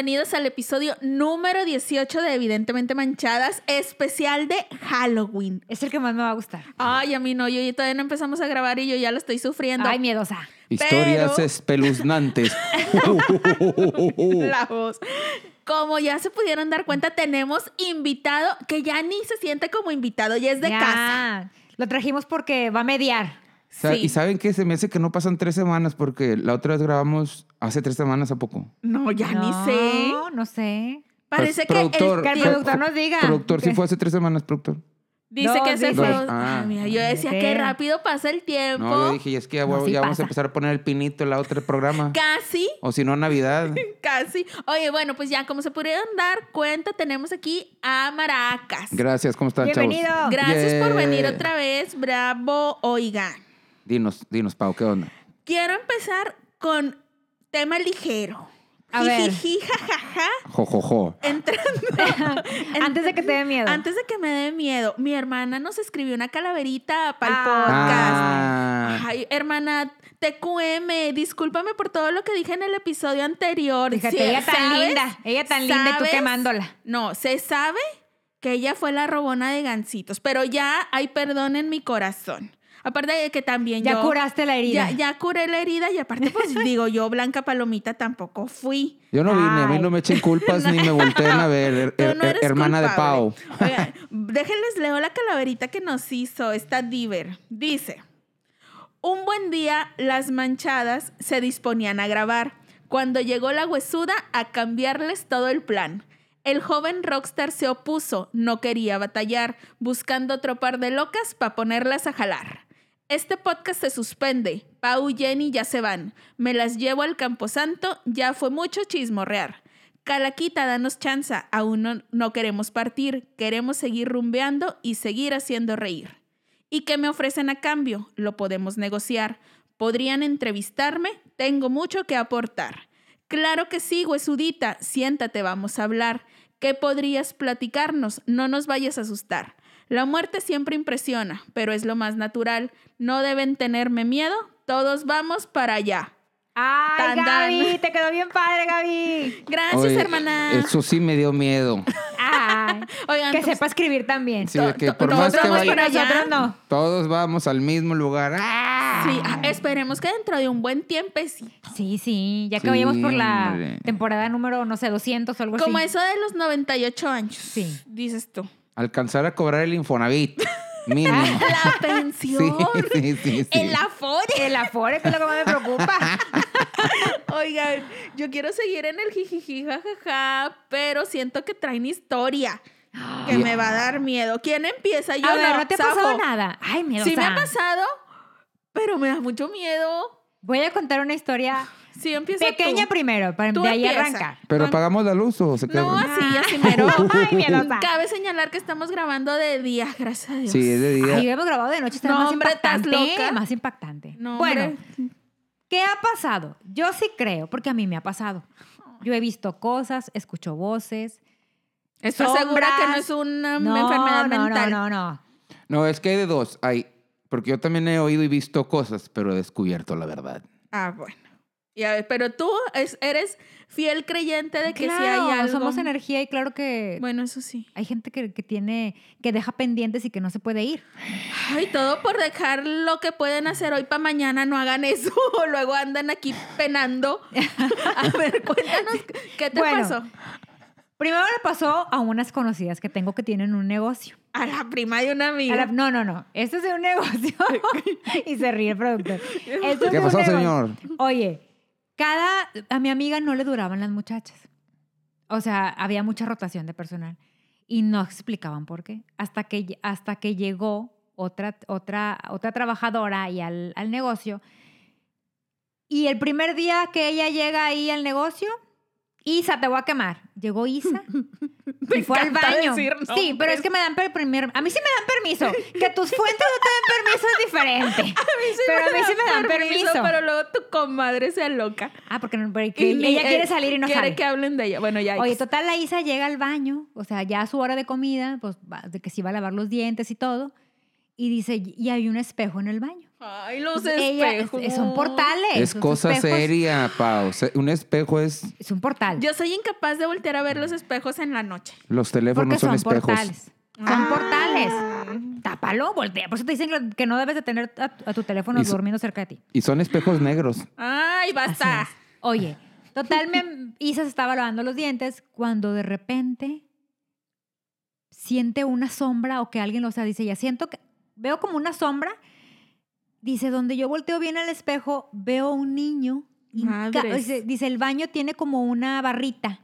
bienvenidos al episodio número 18 de Evidentemente Manchadas, especial de Halloween. Es el que más me va a gustar. Ay, a mí no, yo todavía no empezamos a grabar y yo ya lo estoy sufriendo. Ay, miedosa. Historias Pero- espeluznantes. La voz. Como ya se pudieron dar cuenta, tenemos invitado que ya ni se siente como invitado, ya es de Ya. casa. Lo trajimos porque va a mediar. Sa- Sí. ¿Y saben qué? Se me hace que no pasan tres semanas porque la otra vez grabamos hace tres semanas a poco. No, ya no, ni sé. No sé. Parece Pues, que productor, el Que el tiempo- productor nos diga. Productor, sí fue hace tres semanas, productor. dice Dos, que se fue. Dos. Ah. Ay, mira, yo decía que rápido pasa el tiempo. No, yo dije, y es que ya, No, voy- sí ya vamos a empezar a poner el pinito en la otra programa. Casi, O si no, Navidad. casi. Oye, bueno, pues ya como se pudieron dar cuenta, tenemos aquí a Maracas. Gracias, ¿cómo están, Bienvenido. chavos? Gracias por venir otra vez, bravo. Oigan, Dinos, dinos, Pau, ¿qué onda? quiero empezar con tema ligero. A ver. Jajaja. Jojojo. Entrando. Antes de que te dé miedo. Antes de que me dé miedo, mi hermana nos escribió una calaverita para el Ah. podcast. Ah, Ay, hermana, TQM, discúlpame por todo lo que dije en el episodio anterior. Fíjate, Sí, ella tan ¿sabes? linda. Ella tan linda y tú quemándola. No, se sabe que ella fue la robona de gancitos, pero ya hay perdón en mi corazón. Aparte de que también Ya yo... curaste la herida. Ya, ya curé la herida y aparte, pues digo, yo, Blanca Palomita, tampoco fui. yo no vine, a mí no me echen culpas ni me volteen a ver, her- Tú her- no eres hermana de Pau. Oigan, déjenles leo la calaverita que nos hizo esta diver. Dice, un buen día las manchadas se disponían a grabar, cuando llegó la huesuda a cambiarles todo el plan. El joven rockstar se opuso, no quería batallar, buscando otro par de locas para ponerlas a jalar. Este podcast se suspende. Pau y Jenny ya se van. Me las llevo al Camposanto, ya fue mucho chismorrear. Calaquita, danos chanza. Aún no, no queremos partir. Queremos seguir rumbeando y seguir haciendo reír. ¿Y qué me ofrecen a cambio? Lo podemos negociar. ¿Podrían entrevistarme? Tengo mucho que aportar. Claro que sí, huesudita. Siéntate, vamos a hablar. ¿Qué podrías platicarnos? No nos vayas a asustar. La muerte siempre impresiona, pero es lo más natural. No deben tenerme miedo. Todos vamos para allá. Ay, Tan, tan. Gaby, te quedó bien padre, Gaby. Gracias, Oye, hermana. Eso sí me dio miedo. Ay, Oigan, que pues, sepa escribir también. Sí, que por todos más que vamos vaya, para allá. Nosotros no. todos vamos al mismo lugar. ¡Ah! Sí, ah, esperemos que dentro de un buen tiempecito. Sí, sí. Ya que Sí, vayamos por la hombre. temporada número, no sé, 200 o algo Como así. eso de los 98 años. Sí. Dices tú. Alcanzar a cobrar el Infonavit. Mínimo. La pensión. sí, sí, sí. El afore. El afore, que es lo que más me preocupa. Oigan, yo quiero seguir en el jijiji, jajaja, pero siento que traen historia que me va a dar miedo. ¿Quién empieza? Yo a ver, no, ¿no te ha pasado nada? Ay, miedo. Sí me ha pasado, pero me da mucho miedo. Voy a contar una historia Sí, empieza pequeña tú. primero, para Tú de ahí empieza. arrancar. Pero Con- apagamos la luz o se queda. No, así, así mero. Ay. Cabe señalar que estamos grabando de día, gracias a Dios. Sí, es de día. Ay, hemos grabado de noche, está No, más hombre, ¿estás impactante. loca? Más impactante. No, bueno, hombre. ¿qué ha pasado? Yo sí creo, porque a mí me ha pasado. Yo he visto cosas, escucho voces. Estoy segura que no es una No, enfermedad no, mental. No, no, no. No, es que hay de dos. Hay, porque yo también he oído y visto cosas, pero he descubierto la verdad. Ah, bueno. Pero tú es- eres fiel creyente de que claro, sí hay algo. somos energía y claro que Bueno, eso sí. hay gente que, que tiene, que deja pendientes y que no se puede ir. Ay, todo por dejar lo que pueden hacer hoy para mañana, no hagan eso. Luego andan aquí penando. A ver, cuéntanos, ¿qué te Bueno. pasó? Primero le pasó a unas conocidas que tengo que tienen un negocio. A la prima de una amiga. la- no, no, no. Esto es de un negocio. y se ríe el productor. Esto ¿Qué pasó, señor? Oye, cada. A mi amiga no le duraban las muchachas. O sea, había mucha rotación de personal. Y no explicaban por qué. Hasta que, hasta que llegó otra, otra, otra trabajadora ahí al, al negocio. Y el primer día que ella llega ahí al negocio, Isa, te voy a quemar. Llegó Isa y fue al baño. decir sí, pero es que me dan per- primer, a mí sí me dan permiso. Que tus fuentes no te den permiso es diferente. Sí pero a mí sí me dan permiso. Pero luego tu comadre se aloca. Ah, porque, no- Y ella quiere eh, salir y no quiere sale. que hablen de ella. Bueno, ya. Oye, total, la Isa llega al baño, o sea, ya a su hora de comida, pues va- de que se iba a lavar los dientes y todo, y dice, y hay un espejo en el baño. Ay, los Ella- espejos. son portales. Es cosa espejos- seria, Pau. Un espejo es... Es un portal. Yo soy incapaz de voltear a ver los espejos en la noche. Los teléfonos porque son, son, espejos. portales. Son Ah. portales. Tápalo, voltea. Por eso te dicen que- no debes de tener a, a tu teléfono Y so- durmiendo cerca de ti. Y son espejos negros. Ay, basta. Oye, total, me, Isa se estaba lavando los dientes cuando de repente siente una sombra o que alguien, o sea, dice, ya siento que veo como una sombra. Dice, donde yo volteo bien al espejo, veo un niño. Dice, dice, el baño tiene como una barrita.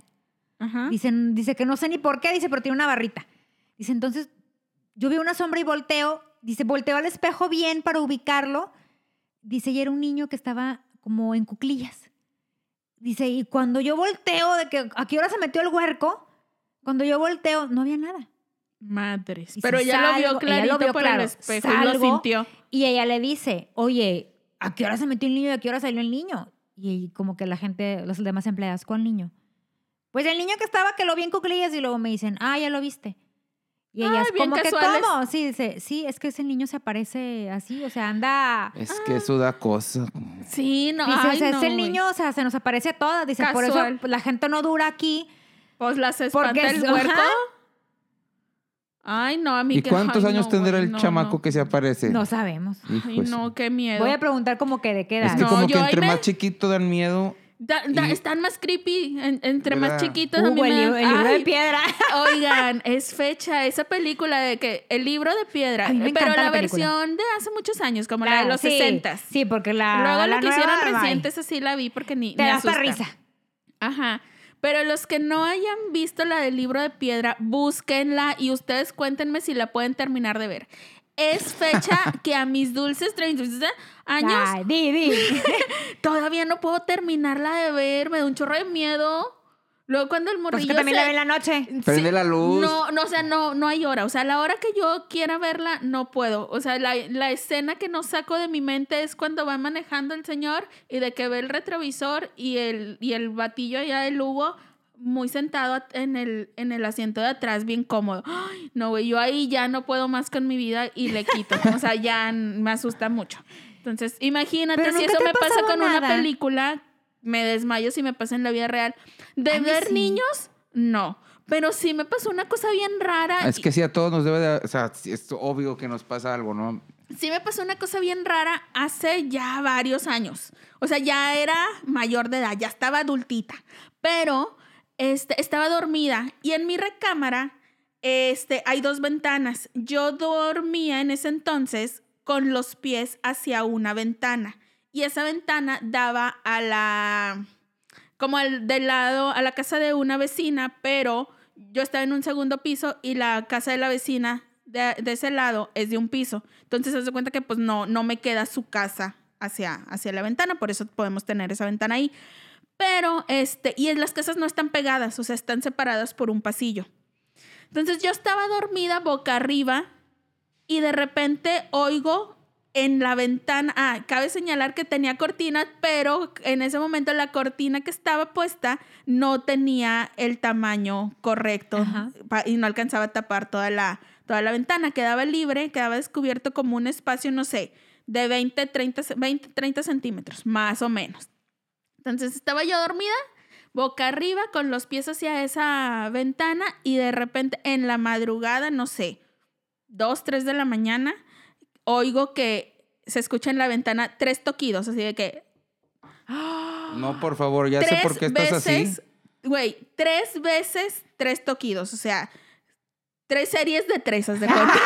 Ajá. Dice, dice que no sé ni por qué, dice, pero tiene una barrita. Dice, entonces yo veo una sombra y volteo. Dice, volteo al espejo bien para ubicarlo. Dice, y era un niño que estaba como en cuclillas. Dice, y cuando yo volteo, de que a qué hora se metió el huerco, cuando yo volteo, no había nada. Madres. Y Pero si ella lo vio salgo- ella clarito lo vio por claro. el espejo y lo Salgo. sintió. Y ella le dice, oye, ¿a qué hora se metió el niño y a qué hora salió el niño? Y como que la gente, los demás empleados, ¿cuál niño? Pues el niño que estaba, que lo vi en cuclillas y luego me dicen, ah, ya lo viste. Y ella Ay, es como que. ¿cómo? Sí, dice, sí, es que ese niño se aparece así, o sea, anda... Es que eso da cosa. Sí, no. Dice, ay, o sea, no, es el güey. niño, o sea, se nos aparece a todas. Dice, por eso Casual. la gente no dura aquí. Pues las espanta Porque el ajá. Ay, no, a mí ¿Y que- cuántos ay, años no, tendrá el no, chamaco no. que se aparece? No sabemos. Hijo Ay, su- no, qué miedo. Voy a preguntar como que de qué edad. Es que No, como que entre me- más chiquito dan miedo. Da- da- y- están más creepy, en- entre más chiquitos. a mí el, me libro, dan- el libro Ay, de piedra. Oigan, es fecha esa película de que el libro de piedra, A mí me pero la, versión de hace muchos años, como la de los sí, 60 Sí, porque la. Luego la la que hicieron recientes así la vi porque ni Te me da asusta. risa. Ajá. Pero los que no hayan visto la del libro de piedra, búsquenla y ustedes cuéntenme si la pueden terminar de ver. Es fecha que a mis dulces 30 años Ay, di, di. todavía no puedo terminarla de ver, me da un chorro de miedo. Luego cuando el Pues morrillo que también se- la ve en la noche. Prende la luz. No, no, o sea, no, no hay hora. O sea, la hora que yo quiera verla, no puedo. O sea, la, la escena que no saco de mi mente es cuando va manejando el señor y de que ve el retrovisor y el, y el batillo allá del Hugo muy sentado en el, en el asiento de atrás, bien cómodo. Ay, no, güey, yo ahí ya no puedo más con mi vida y le quito. O sea, ya me asusta mucho. Entonces, imagínate si eso me pasa con una película, me desmayo si me pasa en la vida real. De ver sí. niños, no. Pero sí me pasó una cosa bien rara. Es que sí, a todos nos debe de... O sea, es obvio que nos pasa algo, ¿no? Sí me pasó una cosa bien rara hace ya varios años. O sea, ya era mayor de edad, ya estaba adultita. Pero este, estaba dormida y en mi recámara este, hay dos ventanas. Yo dormía en ese entonces con los pies hacia una ventana y esa ventana daba a la como al del lado a la casa de una vecina, pero yo estaba en un segundo piso y la casa de la vecina de, de ese lado es de un piso. Entonces se hace cuenta que pues no, no me queda su casa hacia, hacia la ventana, por eso podemos tener esa ventana ahí. Pero, este, y las casas no están pegadas, o sea, están separadas por un pasillo. Entonces yo estaba dormida boca arriba y de repente oigo en la ventana, ah, cabe señalar que tenía cortina, pero en ese momento la cortina que estaba puesta no tenía el tamaño correcto Ajá. y no alcanzaba a tapar toda la, toda la ventana, quedaba libre, quedaba descubierto como un espacio, no sé, de 20, 30, ce- 20, 30 centímetros, más o menos. Entonces estaba yo dormida, boca arriba, con los pies hacia esa ventana y de repente en la madrugada, no sé, 2, 3 de la mañana, oigo que se escucha en la ventana tres toquidos, así de que No, por favor, ya sé por qué estás veces, así. güey, tres veces tres toquidos, o sea, tres series de tres, haz de cuenta.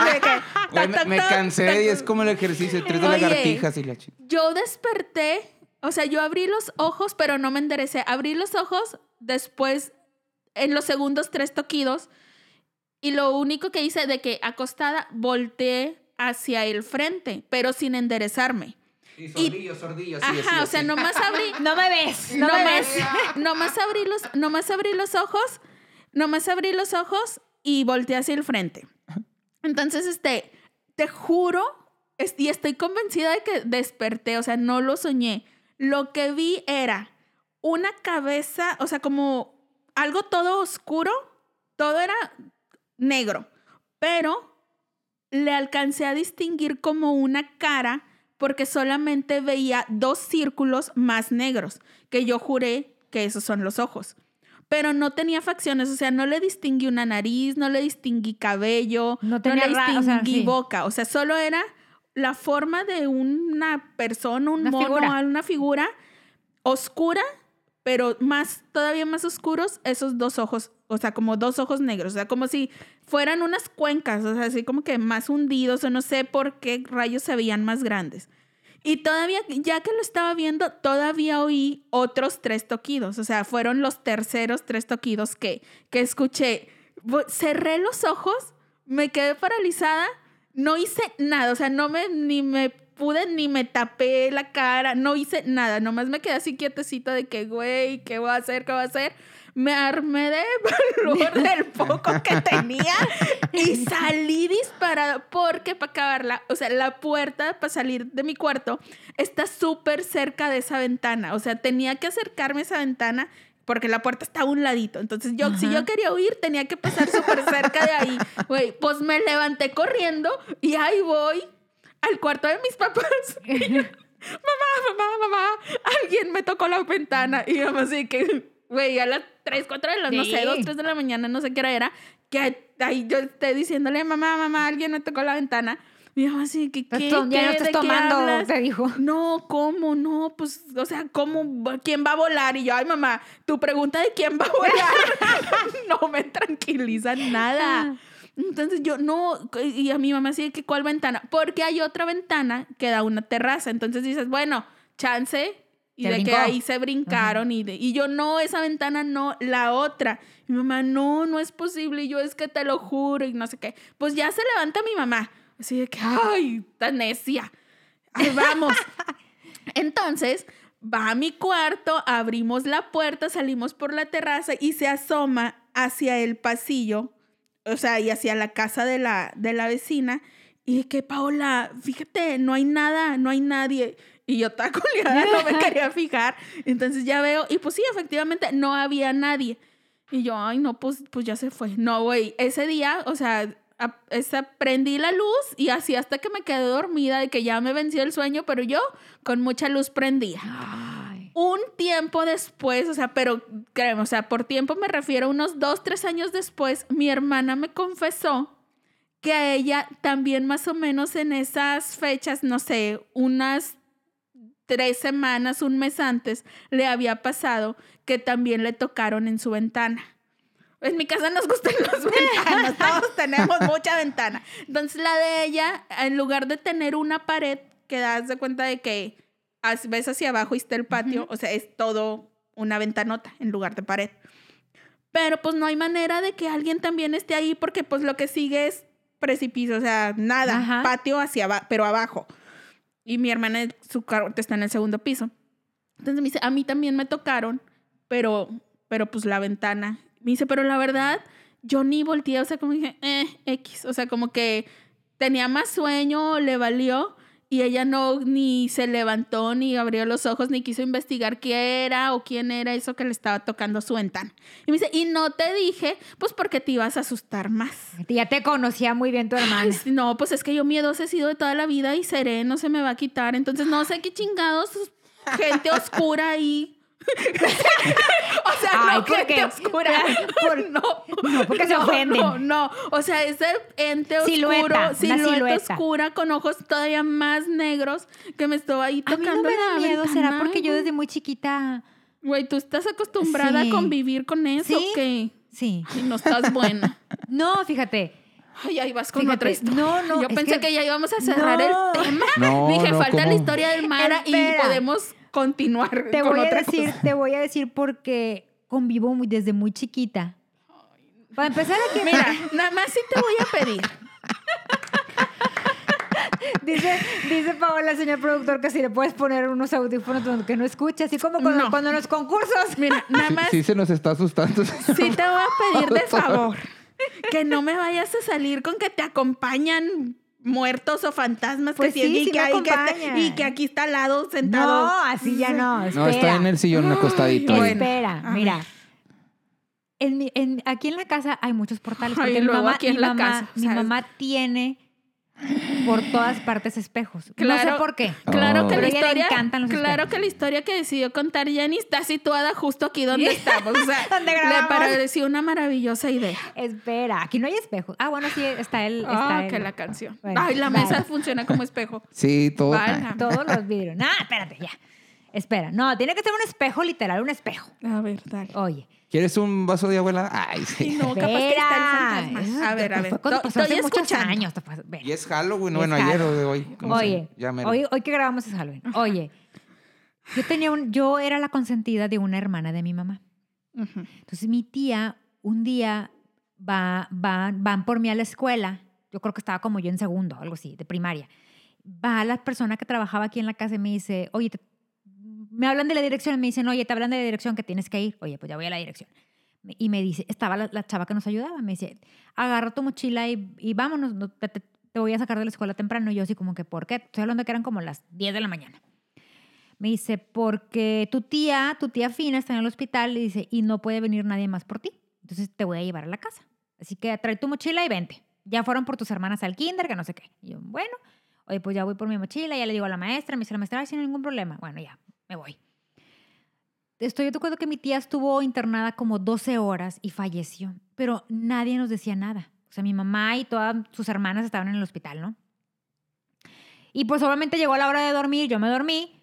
De que, me, tac, me tac, cansé tac, y es como el ejercicio, tres de Oye. lagartijas y la chica. Yo desperté, o sea, yo abrí los ojos, pero no me enderecé. Abrí los ojos después, en los segundos tres toquidos, y lo único que hice de que acostada volteé hacia el frente, pero sin enderezarme. Y sordillo, sordillo, Ajá, o sea, nomás abrí, No me ves. No, me nomás, ves. nomás abrí los, nomás abrí los ojos, nomás abrí los ojos y volteé hacia el frente. Entonces, este, te juro, y estoy convencida de que desperté, o sea, no lo soñé. Lo que vi era una cabeza, o sea, como algo todo oscuro, todo era negro, pero le alcancé a distinguir como una cara porque solamente veía dos círculos más negros, que yo juré que esos son los ojos. Pero no tenía facciones, o sea, no le distinguí una nariz, no le distinguí cabello, No no, tenía le ra- o distinguí sea, sí. boca, o sea, solo era la forma de una persona, un Una mono, figura. una figura oscura, pero más, todavía más oscuros, esos dos ojos, o sea, como dos ojos negros, o sea, como si fueran unas cuencas, o sea, así como que más hundidos, o no sé por qué rayos se veían más grandes. Y todavía, ya que lo estaba viendo, todavía oí otros tres toquidos, o sea, fueron los terceros tres toquidos que, que escuché. Cerré los ojos, me quedé paralizada, no hice nada, o sea, no me, ni me pude, ni me tapé la cara, no hice nada, nomás me quedé así quietecita de que, güey, ¿qué voy a hacer? ¿Qué voy a hacer? Me armé de valor del poco que tenía y salí disparada porque para acabarla, o sea, la puerta para salir de mi cuarto está súper cerca de esa ventana, o sea, tenía que acercarme a esa ventana porque la puerta está a un ladito. Entonces, yo, si yo quería huir, tenía que pasar súper cerca de ahí. Güey, pues me levanté corriendo y ahí voy al cuarto de mis papás. Mamá, mamá, mamá, alguien me tocó la ventana. Y yo así que, güey, a las 3, 4 de la, no sé, Sí. 2, 3 de la mañana, no sé qué hora era, que ahí yo esté diciéndole, mamá, mamá, alguien me tocó la ventana. Y yo así ¿qué? Estás tom- ya no ¿Qué? estás ¿De qué tomando, te dijo. No, ¿cómo? No, pues, o sea, ¿cómo? ¿Quién va a volar? Y yo, ay, mamá, tu pregunta de quién va a volar no me tranquiliza nada. Entonces yo, no, y a mi mamá así que, ¿cuál ventana? Porque hay otra ventana que da una terraza. Entonces dices, bueno, chance. Y de que ahí se brincaron y, de, y yo, no, esa ventana no, la otra. Mi mamá, no, no es posible. Y yo, es que te lo juro y no sé qué. Pues ya se levanta mi mamá. Así de que, ay, tan necia. Ahí vamos. Entonces, va a mi cuarto, abrimos la puerta, salimos por la terraza y se asoma hacia el pasillo, o sea, y hacia la casa de la, de la vecina. Y que, Paola, fíjate, no hay nada, no hay nadie. Y yo estaba culiada, no me quería fijar. Entonces ya veo, y pues sí, efectivamente, no había nadie. Y yo, ay, no, pues, pues ya se fue. No, güey, ese día, o sea, a- esa, prendí la luz y así hasta que me quedé dormida de que ya me venció el sueño, pero yo con mucha luz prendía. Ay. Un tiempo después, o sea, pero créeme, o sea, por tiempo me refiero a unos dos, tres años después, mi hermana me confesó que a ella también más o menos en esas fechas, no sé, unas tres semanas, un mes antes, le había pasado que también le tocaron en su ventana. En mi casa nos gustan las ventanas, todos tenemos mucha ventana. Entonces la de ella, en lugar de tener una pared que das de cuenta de que ves hacia abajo y está el patio, o sea, es todo una ventanota en lugar de pared. Pero pues no hay manera de que alguien también esté ahí porque pues lo que sigue es precipicio, o sea, nada, Ajá. patio hacia abajo, pero abajo. Y mi hermana, su cuarto está en el segundo piso. Entonces me dice, a mí también me tocaron, pero, pero pues la ventana. Me dice, pero la verdad, yo ni volteé, o sea, como dije, eh, X, o sea, como que tenía más sueño, le valió, y ella no ni se levantó, ni abrió los ojos, ni quiso investigar qué era o quién era eso que le estaba tocando su ventana. Y me dice, y no te dije, pues porque te ibas a asustar más. Ya te conocía muy bien tu hermana. Ay, no, pues es que yo miedosa he sido de toda la vida y seré, no se me va a quitar. Entonces no sé qué chingados, gente oscura ahí. o sea, Ay, no ¿por gente qué? oscura. Por- no, no, porque se ofenden. No, no, o sea, ese ente oscuro, Silueta, silueta, silueta. oscura con ojos todavía más negros que me estaba ahí A mí tocando no me da miedo, será porque yo desde muy chiquita. Güey, ¿tú estás acostumbrada Sí. a convivir con eso Sí. o qué? Sí. Y no estás buena. No, fíjate. Ay, ahí vas con Fíjate, otra historia. no, no, Yo pensé que... que- ya íbamos a cerrar No. el tema. No, Dije, no, falta la historia del Mara y podemos continuar Te con voy a otra decir, cosa. te voy a decir porque convivo muy, desde muy chiquita. Para empezar aquí, Mira, nada más sí te voy a pedir. dice, dice Paola, señor productor, que si le puedes poner unos audífonos donde que no escuche, así como cuando, No. cuando en los concursos. Mira, nada Sí, más sí se nos está asustando. sí te voy a pedir de favor que no me vayas a salir con que te acompañan muertos o fantasmas Pues que sí, y sí que, me ahí que te- acompañan. y que aquí está al lado sentado. No, así ya no. Espera. No, está en el sillón acostadito. Bueno. Espera, mira. En en- aquí en la casa hay muchos portales. Ay, Porque mi mamá, aquí en mi la mamá- casa, mi mamá tiene por todas partes espejos. no sé por qué. Claro Oh. que Pero la a ella le historia, encantan los claro espejos. que la historia que decidió contar Jenny está situada justo aquí donde estamos. O sea, Donde le pareció una maravillosa idea. Espera, aquí no hay espejos. Ah, bueno, sí, está el... Está Ah, el- que la canción. Bueno, Ay, la vale. mesa funciona como espejo. Sí, todo. Válgame. Todos los vidrios. No, espérate, ya. Espera, no, tiene que ser un espejo literal, un espejo. A ver, dale. Oye. ¿Quieres un vaso de abuela? Ay, Y sí. no, capaz que está el fantasma. A ver, a ver. cuando to- pasó Estoy hace muchos escuchando. años. te pasó- ven. Y es Halloween, bueno, ayer o de hoy. ¿cómo se Oye, hoy, hoy que grabamos es Halloween. Oye, yo tenía un, yo era la consentida de una hermana de mi mamá. Entonces mi tía un día va, va, van por mí a la escuela. Yo creo que estaba como yo en segundo, algo así, de primaria. Va la persona que trabajaba aquí en la casa y me dice, oye, te- me hablan de la dirección, me dicen, oye, te hablan de la dirección que tienes que ir. Oye, pues ya voy a la dirección. Y me dice, estaba la, chava que nos ayudaba, me dice, agarra tu mochila y, y vámonos, no, te, te- te voy a sacar de la escuela temprano. Y yo así como que, ¿por qué? Estoy hablando que eran como las 10 de la mañana. Me dice, porque tu tía, tu tía Fina está en el hospital y dice, y no puede venir nadie más por ti. Entonces te voy a llevar a la casa. Así que trae tu mochila y vente. Ya fueron por tus hermanas al kinder, que no sé qué. Y yo, bueno, oye, pues ya voy por mi mochila, ya le digo a la maestra, me dice la maestra, "Ay, sin ningún problema. Bueno, ya, me voy. Estoy de acuerdo que mi tía estuvo internada como 12 horas y falleció, pero nadie nos decía nada. O sea, mi mamá y todas sus hermanas estaban en el hospital, ¿no? Y pues obviamente llegó la hora de dormir, yo me dormí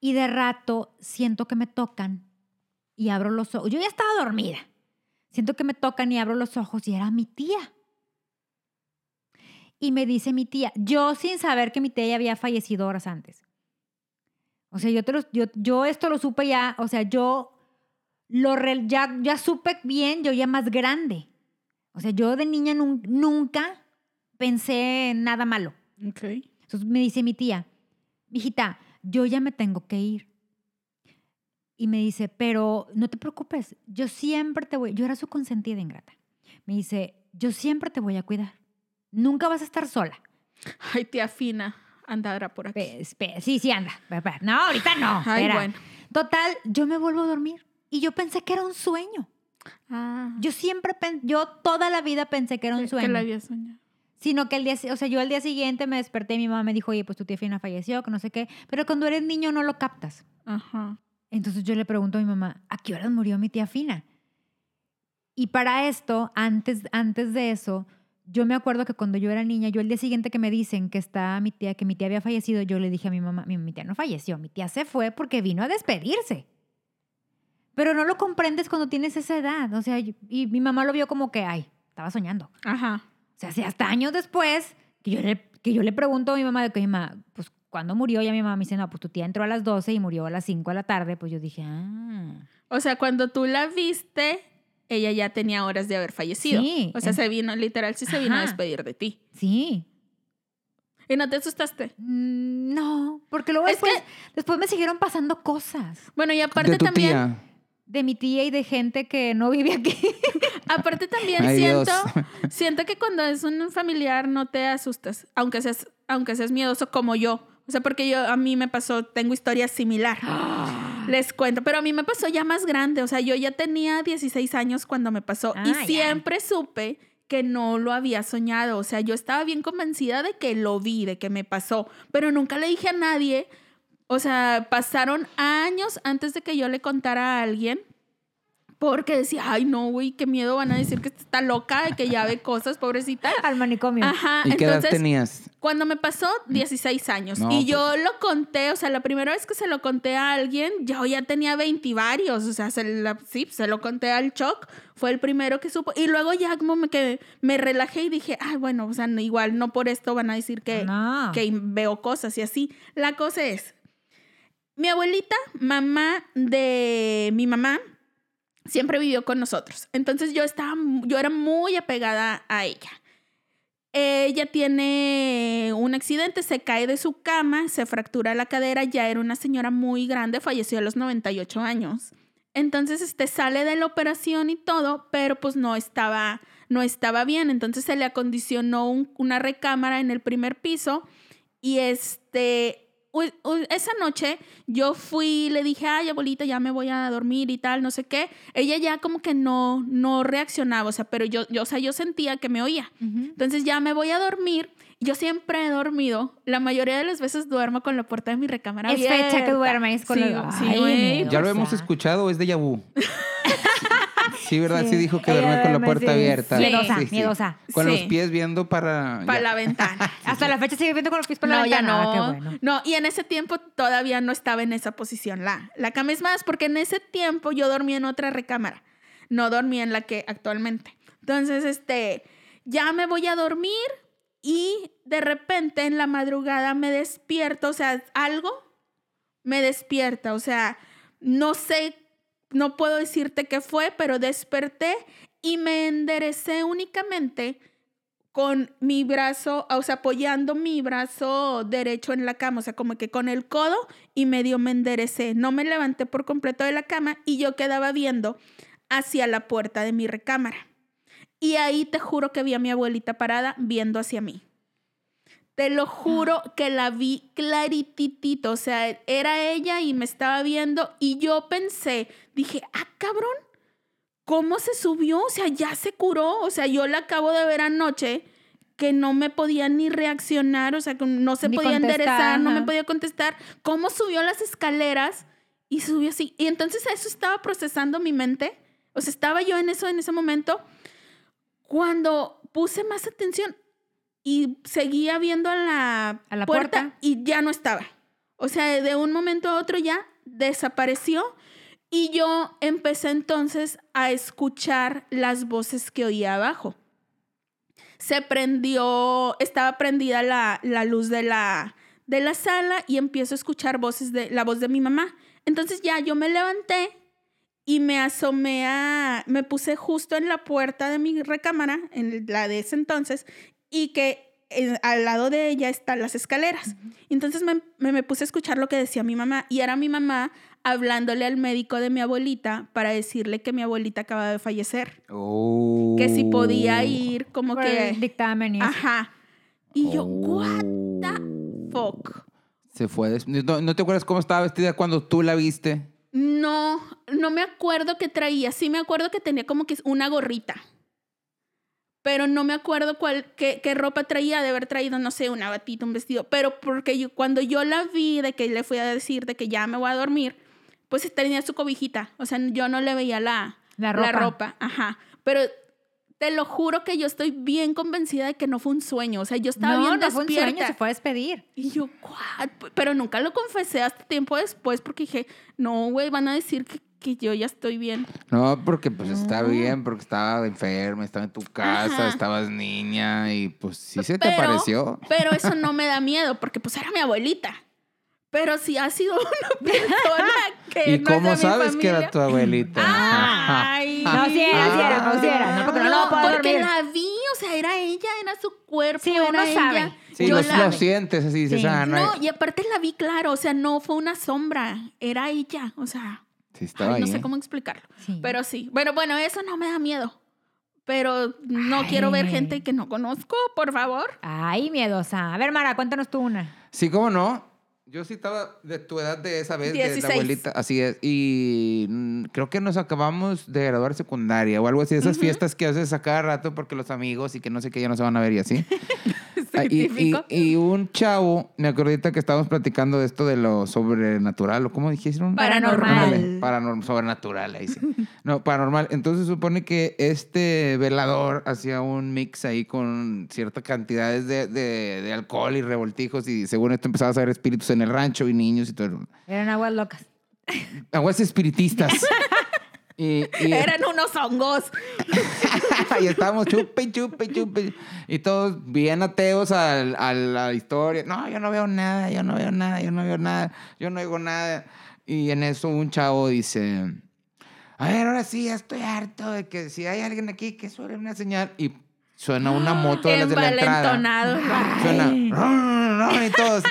y de rato siento que me tocan y abro los ojos. Yo ya estaba dormida. Siento que me tocan y abro los ojos y era mi tía. Y me dice mi tía, yo sin saber que mi tía ya había fallecido horas antes. O sea, yo, te yo, yo esto lo supe ya, o sea, yo lo re- ya, ya supe bien, yo ya más grande. O sea, yo de niña nun- nunca pensé en nada malo. Ok. Entonces me dice mi tía, mijita, yo ya me tengo que ir. Y me dice, pero no te preocupes, yo siempre te voy, yo era su consentida ingrata. Me dice, yo siempre te voy a cuidar. Nunca vas a estar sola. Ay, tía Fina, andará por aquí. Pe- espe- sí, sí, anda. Espera. No, ahorita no. Ay, bueno. Total, yo me vuelvo a dormir. Y yo pensé que era un sueño. Ah, Yo siempre, yo toda la vida pensé que era un sueño. Que la había soñado. Sino que el día, o sea, yo al día siguiente me desperté y mi mamá me dijo, oye, pues tu tía Fina falleció, que no sé qué. Pero cuando eres niño no lo captas. Ajá. Entonces yo le pregunto a mi mamá, ¿a qué horas murió mi tía Fina? Y para esto, antes, antes de eso, yo me acuerdo que cuando yo era niña, yo el día siguiente que me dicen que está mi tía, que mi tía había fallecido, yo le dije a mi mamá, mi, mi tía no falleció, mi tía se fue porque vino a despedirse. Pero no lo comprendes cuando tienes esa edad. O sea, y mi mamá lo vio como que, ay, estaba soñando. Ajá. O sea, si hasta años después, que yo le, que yo le pregunto a mi mamá de que mi mamá, pues, ¿cuándo murió? Y a mi mamá me dice, no, pues tu tía entró a las 12 y murió a las 5 de la tarde. Pues yo dije, ah. O sea, cuando tú la viste, ella ya tenía horas de haber fallecido. Sí, O sea, se vino, literal, sí se vino a despedir de ti. Sí. ¿Y no te asustaste? Mm, No, porque luego Es después, después me siguieron pasando cosas Bueno, y aparte de tu también, tía. de mi tía y de gente que no vive aquí. aparte también Ay, siento, Dios. siento que cuando es un familiar no te asustas, aunque seas, aunque seas miedoso como yo. O sea, porque yo a mí me pasó, tengo historia similar. Les cuento, pero a mí me pasó ya más grande, o sea, yo ya tenía 16 años cuando me pasó Ah, y siempre supe que no lo había soñado, o sea, yo estaba bien convencida de que lo vi, de que me pasó, pero nunca le dije a nadie, o sea, pasaron años antes de que yo le contara a alguien. Porque decía, ay, no, güey, qué miedo, van a decir que está loca y que ya ve cosas, pobrecita. Al manicomio. Ajá, ¿Y qué edad entonces, tenías? cuando me pasó, 16 años. No, y pues. yo lo conté, o sea, la primera vez que se lo conté a alguien, yo ya tenía 20 y varios. O sea, se la- sí, se lo conté al Choc. Fue el primero que supo. Y luego ya como me, que me relajé y dije, ay, bueno, o sea, no- igual no por esto van a decir que, No. que veo cosas y así. La cosa es, mi abuelita, mamá de mi mamá, siempre vivió con nosotros. Entonces yo estaba, yo era muy apegada a ella. Ella tiene un accidente, se cae de su cama, se fractura la cadera, ya era una señora muy grande, falleció a los 98 años. Entonces, este sale de la operación y todo, pero pues no estaba, no estaba bien. Entonces se le acondicionó un- una recámara en el primer piso y este, esa noche yo fui, le dije, ay, abuelita, ya me voy a dormir y tal, no sé qué. Ella ya como que no, no reaccionaba, o sea, pero yo, yo, o sea, yo sentía que me oía. Entonces ya me voy a dormir Yo siempre he dormido, la mayoría de las veces duermo con la puerta de mi recámara Es abierta. fecha que duermes con sí, la- sí, Ay. Ya lo hemos escuchado, es de vu. Sí, ¿verdad? Sí, Sí. dijo que duerme con la puerta sí. abierta. Miedosa, Sí, sí. miedosa. Con Sí. los pies viendo para... Para ya. la ventana. Hasta la fecha sigue viendo con los pies por la no, ya ventana. no. Ah, qué bueno. No, y en ese tiempo todavía no estaba en esa posición la, la cama. Es más, porque en ese tiempo yo dormía en otra recámara. No dormía en la que actualmente. Entonces, este, ya me voy a dormir y de repente en la madrugada me despierto, o sea, algo me despierta, o sea, no sé, no puedo decirte qué fue, pero desperté y me enderecé únicamente con mi brazo, o sea, apoyando mi brazo derecho en la cama, o sea, como que con el codo y medio me enderecé. No me levanté por completo de la cama y yo quedaba viendo hacia la puerta de mi recámara. Y ahí te juro que vi a mi abuelita parada viendo hacia mí. Te lo juro que la vi clarititito, o sea, era ella y me estaba viendo y yo pensé, dije, ah, cabrón, ¿cómo se subió? O sea, ya se curó, o sea, yo la acabo de ver anoche que no me podía ni reaccionar, o sea, que no se Ni podía enderezar, no me podía contestar. ¿Cómo subió las escaleras? Y subió así. Y entonces eso estaba procesando mi mente. O sea, estaba yo en eso en ese momento. Cuando puse más atención y seguía viendo a la, A la puerta, puerta. y ya no estaba. O sea, de un momento a otro ya desapareció y yo empecé entonces a escuchar las voces que oía abajo. Se prendió, estaba prendida la, la luz de la, de la sala y empiezo a escuchar voces de la voz de mi mamá. Entonces ya yo me levanté y me asomé a, me puse justo en la puerta de mi recámara, en la de ese entonces, y que eh, al lado de ella están las escaleras. Entonces me, me, me puse a escuchar lo que decía mi mamá y era mi mamá hablándole al médico de mi abuelita para decirle que mi abuelita acaba de fallecer, Oh. que si podía ir como Por que... el dictamen y. Ajá. Y yo, what the Oh. fuck? Se fue. des- ¿No, no te acuerdas cómo estaba vestida cuando tú la viste? No, no me acuerdo qué traía. Sí me acuerdo que tenía como que una gorrita. Pero no me acuerdo cuál, qué, qué ropa traía, de haber traído, no sé, una batita, un vestido. Pero porque yo, cuando yo la vi, de que le fui a decir de que ya me voy a dormir, pues tenía su cobijita. O sea, yo no le veía la, La ropa. Ajá. Pero te lo juro que yo estoy bien convencida de que no fue un sueño. O sea, yo estaba no, bien no fue un despierta. sueño, se fue a despedir. Y yo, ¿what? Pero nunca lo confesé hasta tiempo después porque dije, no, güey, van a decir que, que yo ya estoy bien. No, porque pues está No. bien, porque estaba enferma, estaba en tu casa, Ajá. estabas niña y pues sí se te Pero- apareció. Pero eso no me da miedo porque pues era mi abuelita. Pero si ha sido una persona que ¿Y no cómo es de mi sabes que era tu abuelita? Ay, No, sí era, no, sí era, no, porque no, lo puedo porque dormir. la vi, o sea, era ella, era su cuerpo, Sí, era uno ella. sabe. Sí, Yo lo, la lo vi. sientes así, dices, Sí. ah, no, No, hay- y aparte la vi claro, o sea, no fue una sombra, era ella, o sea, Sí, estaba ay, no ahí. sé cómo explicarlo. Sí. Pero sí. Bueno, bueno, eso no me da miedo. Pero no quiero ver Ay. gente que no conozco, por favor. Ay, miedosa. A ver, Mara, cuéntanos tú una. Sí, ¿cómo no? Yo sí estaba de tu edad de esa vez, de 16. la abuelita, así es. Y mm, creo que nos acabamos de graduar secundaria o algo así, esas fiestas que haces a cada rato porque los amigos y que no sé qué ya no se van a ver y así. Ah, y, y- Típico. y un chavo, me acuerdo ahorita que estábamos platicando de esto de lo sobrenatural, o cómo dijeron? Paranormal. Paranormal, sobrenatural, ahí sí. No, paranormal. Entonces supone que este velador hacía un mix ahí con ciertas cantidades de, de- de alcohol y revoltijos y según esto empezaba a ver espíritus en el rancho y niños y todo. Eran aguas locas. Aguas espiritistas. y, y- Eran unos hongos. y estábamos chupe, chupe, y chupe. Y todos bien ateos al- a, la historia. No, yo no veo nada, yo no veo nada, yo no veo nada, yo no oigo nada. Y en eso un chavo dice, a ver, ahora sí, ya estoy harto de que si hay alguien aquí que suene una señal y suena una moto de las de la entrada. Suena, y todos.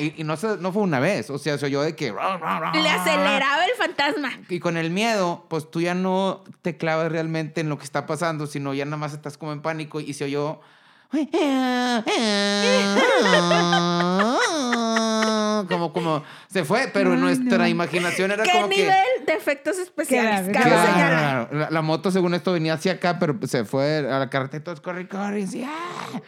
Y, y no, se- no fue una vez, o sea, se oyó de que... Le aceleraba el fantasma. Y con el miedo, pues tú ya no te clavas realmente en lo que está pasando, sino ya nada más estás como en pánico y se oyó. Como como, se fue, pero Ay, nuestra no. imaginación era ¿Qué como nivel que... de efectos especiales? Señalar. Claro, la, la moto según esto venía hacia acá, pero se fue a la carretera, todos corre, corre, y así, ¡ah!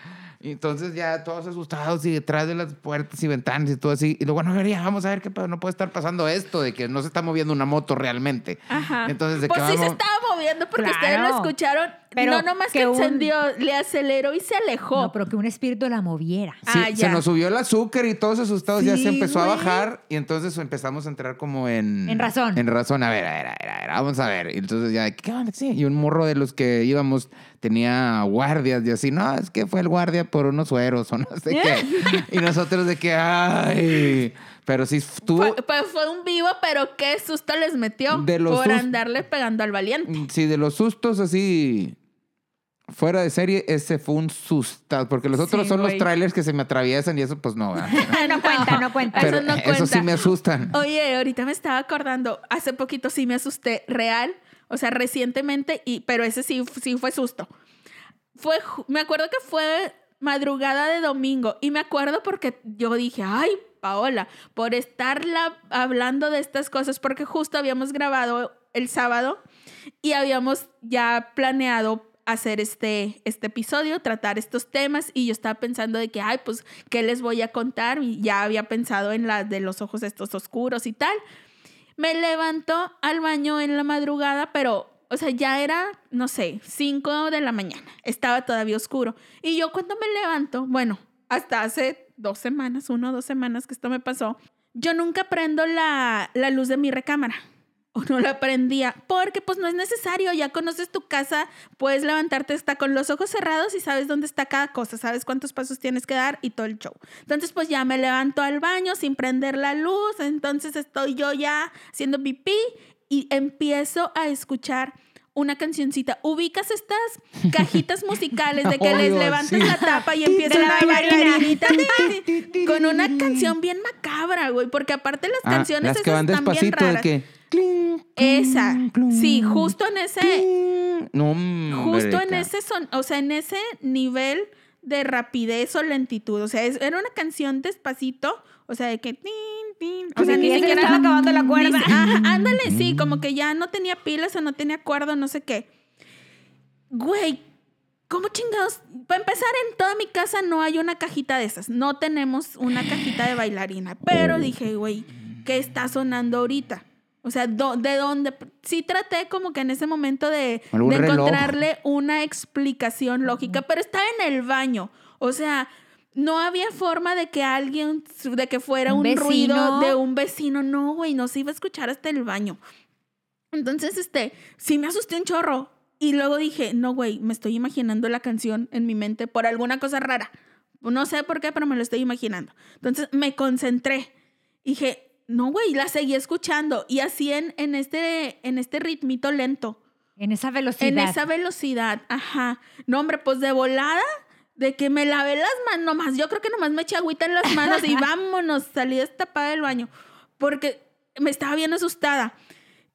Y entonces ya todos asustados y detrás de las puertas y ventanas y todo así. Y luego, bueno, a ver, ya, vamos a ver qué pedo, no puede estar pasando esto de que no se está moviendo una moto realmente. Ajá. Entonces, de pues sí se vamos... porque ustedes lo escucharon. Pero no nomás que, que un- encendió, le aceleró y se alejó. No, pero que un espíritu la moviera. Sí, Ah, se nos subió el azúcar y todos asustados ya se empezó a bajar y entonces empezamos a entrar como en... En razón. En razón, a ver, a ver, a ver, a ver, vamos a ver. Y entonces ya, ¿qué onda? Sí, y un morro de los que íbamos tenía guardias y así, no, es que fue el guardia por unos sueros o no sé qué. y nosotros de que, ay, pero sí estuvo... Fue, pues fue un vivo, pero qué susto les metió De los por sus- andarle pegando al valiente. Sí, de los sustos así... Fuera de serie, ese fue un susto, porque los otros Sí, son los trailers que se me atraviesan y eso pues no, no cuenta, no cuenta. Eso pero no eso sí cuenta. me asustan. Oye, ahorita me estaba acordando, hace poquito sí me asusté, real, o sea, recientemente, y, pero ese sí, sí fue susto. Fue, me acuerdo que fue madrugada de domingo, y me acuerdo porque yo dije, ay, Paola, por estarla hablando de estas cosas, porque justo habíamos grabado el sábado y habíamos ya planeado hacer este, este episodio, tratar estos temas y yo estaba pensando de que, ay, pues, ¿qué les voy a contar? Y ya había pensado en la de los ojos estos oscuros y tal. Me levantó al baño en la madrugada, pero, o sea, ya era, no sé, 5 de la mañana. Estaba todavía oscuro. Y yo cuando me levanto, bueno, hasta hace dos semanas, una o dos semanas que esto me pasó, yo nunca prendo la, la luz de mi recámara. O no la prendía, porque pues no es necesario, ya conoces tu casa, puedes levantarte hasta con los ojos cerrados y sabes dónde está cada cosa, sabes cuántos pasos tienes que dar y todo el show. Entonces pues ya me levanto al baño sin prender la luz, entonces estoy yo ya haciendo pipí y empiezo a escuchar una cancioncita. Ubicas estas cajitas musicales de que les Obvio, levantas sí. la tapa y empieza De la una bailarina. bailarinita con una canción bien macabra, güey, porque aparte las Ah, canciones las que esas van están bien despacito de raras. que... cling, Esa, cling, sí, justo en ese. No, justo en ese son, o sea, en ese nivel de rapidez o lentitud, o sea, es- era una canción despacito, o sea, de que tin, o sea, ni siquiera estaba acabando la cuerda. ajá, ándale, sí, como que ya no tenía pilas o no tenía cuerda, no sé qué. Güey, ¿cómo chingados? Para empezar, en toda mi casa no hay una cajita de esas. No tenemos una cajita de bailarina. Pero dije, güey, ¿qué está sonando ahorita? O sea, do- ¿de dónde? Sí traté como que en ese momento de, reloj. encontrarle una explicación lógica, pero estaba en el baño. O sea, no había forma de que alguien, de que fuera un, Un ruido de un vecino. No, güey, no se iba a escuchar hasta el baño. Entonces, este, sí me asusté un chorro. Y luego dije, no, güey, me estoy imaginando la canción en mi mente por alguna cosa rara. No sé por qué, pero me lo estoy imaginando. Entonces me concentré. Dije, no, güey, la seguí escuchando. Y así en, en, este, en este ritmito lento. En esa velocidad. En esa velocidad, ajá. No, hombre, pues de volada, de que me lavé las manos, nomás, yo creo que nomás me eché agüita en las manos y vámonos, salí destapada del baño, porque me estaba bien asustada.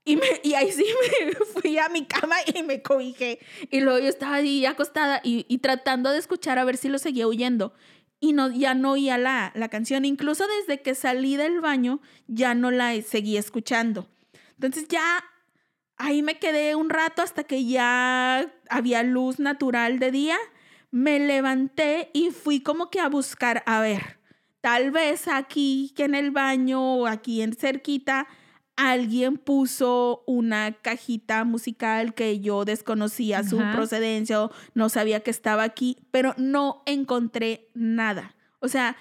Y, me, y ahí sí me fui a mi cama y me cobijé. Y luego yo estaba ahí acostada y, y tratando de escuchar a ver si lo seguía huyendo. Y no, ya no oía la, la canción. Incluso desde que salí del baño, ya no la seguí escuchando. Entonces ya ahí me quedé un rato hasta que ya había luz natural de día. Me levanté y fui como que a buscar, a ver, tal vez aquí que en el baño o aquí en cerquita alguien puso una cajita musical que yo desconocía su procedencia o no sabía que estaba aquí, pero no encontré nada. O sea,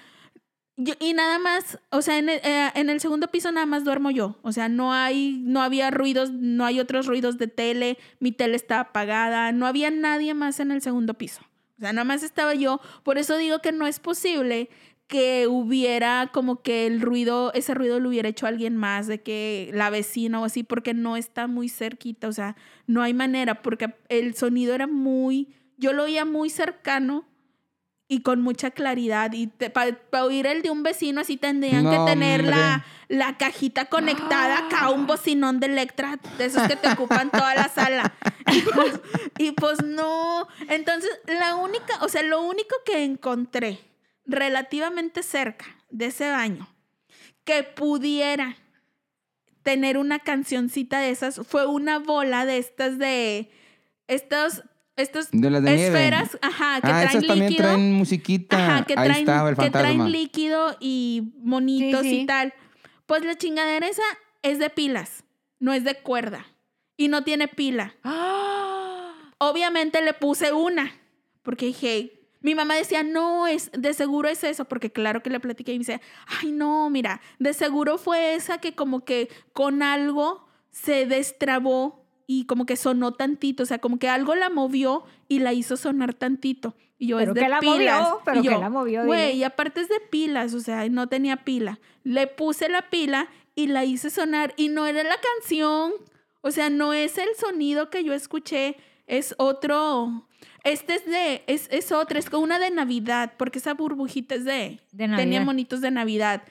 yo- y nada más, o sea, en el, eh, en el segundo piso nada más duermo yo. O sea, no hay, no había ruidos, no hay otros ruidos de tele, mi tele está apagada, no había nadie más en el segundo piso. O sea, nada más estaba yo. Por eso digo que no es posible que hubiera como que el ruido, ese ruido lo hubiera hecho alguien más, de que la vecina o así, porque no está muy cerquita, o sea, no hay manera, porque el sonido era muy, yo lo oía muy cercano y con mucha claridad, y para oír el de un vecino así tendrían No, que tener la, la cajita conectada acá, un bocinón de Electra, de esos que te ocupan toda la sala. Y pues, y pues no, entonces la única, o sea, lo único que encontré relativamente cerca de ese baño que pudiera tener una cancioncita de esas fue una bola de estas de estos estos De las de nieve. esferas, ajá, que ah, traen esas también líquido. traen musiquita. Ajá, que Ahí traen, estaba el que traen líquido y monitos Sí, sí. y tal. Pues la chingadera esa es de pilas, no es de cuerda. Y no tiene pila. ¡Ah! Obviamente le puse una, porque dije, mi mamá decía, no, es, de seguro es eso, porque claro que le platiqué y me dice, ay, no, mira, de seguro fue esa que como que con algo se destrabó y como que sonó tantito, o sea, como que algo la movió y la hizo sonar tantito. Y yo, Pero es de que la pilas. movió, pero Y yo, que la movió. Güey, y aparte es de pilas, o sea, no tenía pila. Le puse la pila y la hice sonar y no era la canción. O sea, no es el sonido que yo escuché, es otro. Este es de, es, es otra, es como una de Navidad, porque esa burbujita es de, De tenía Navidad. monitos de Navidad.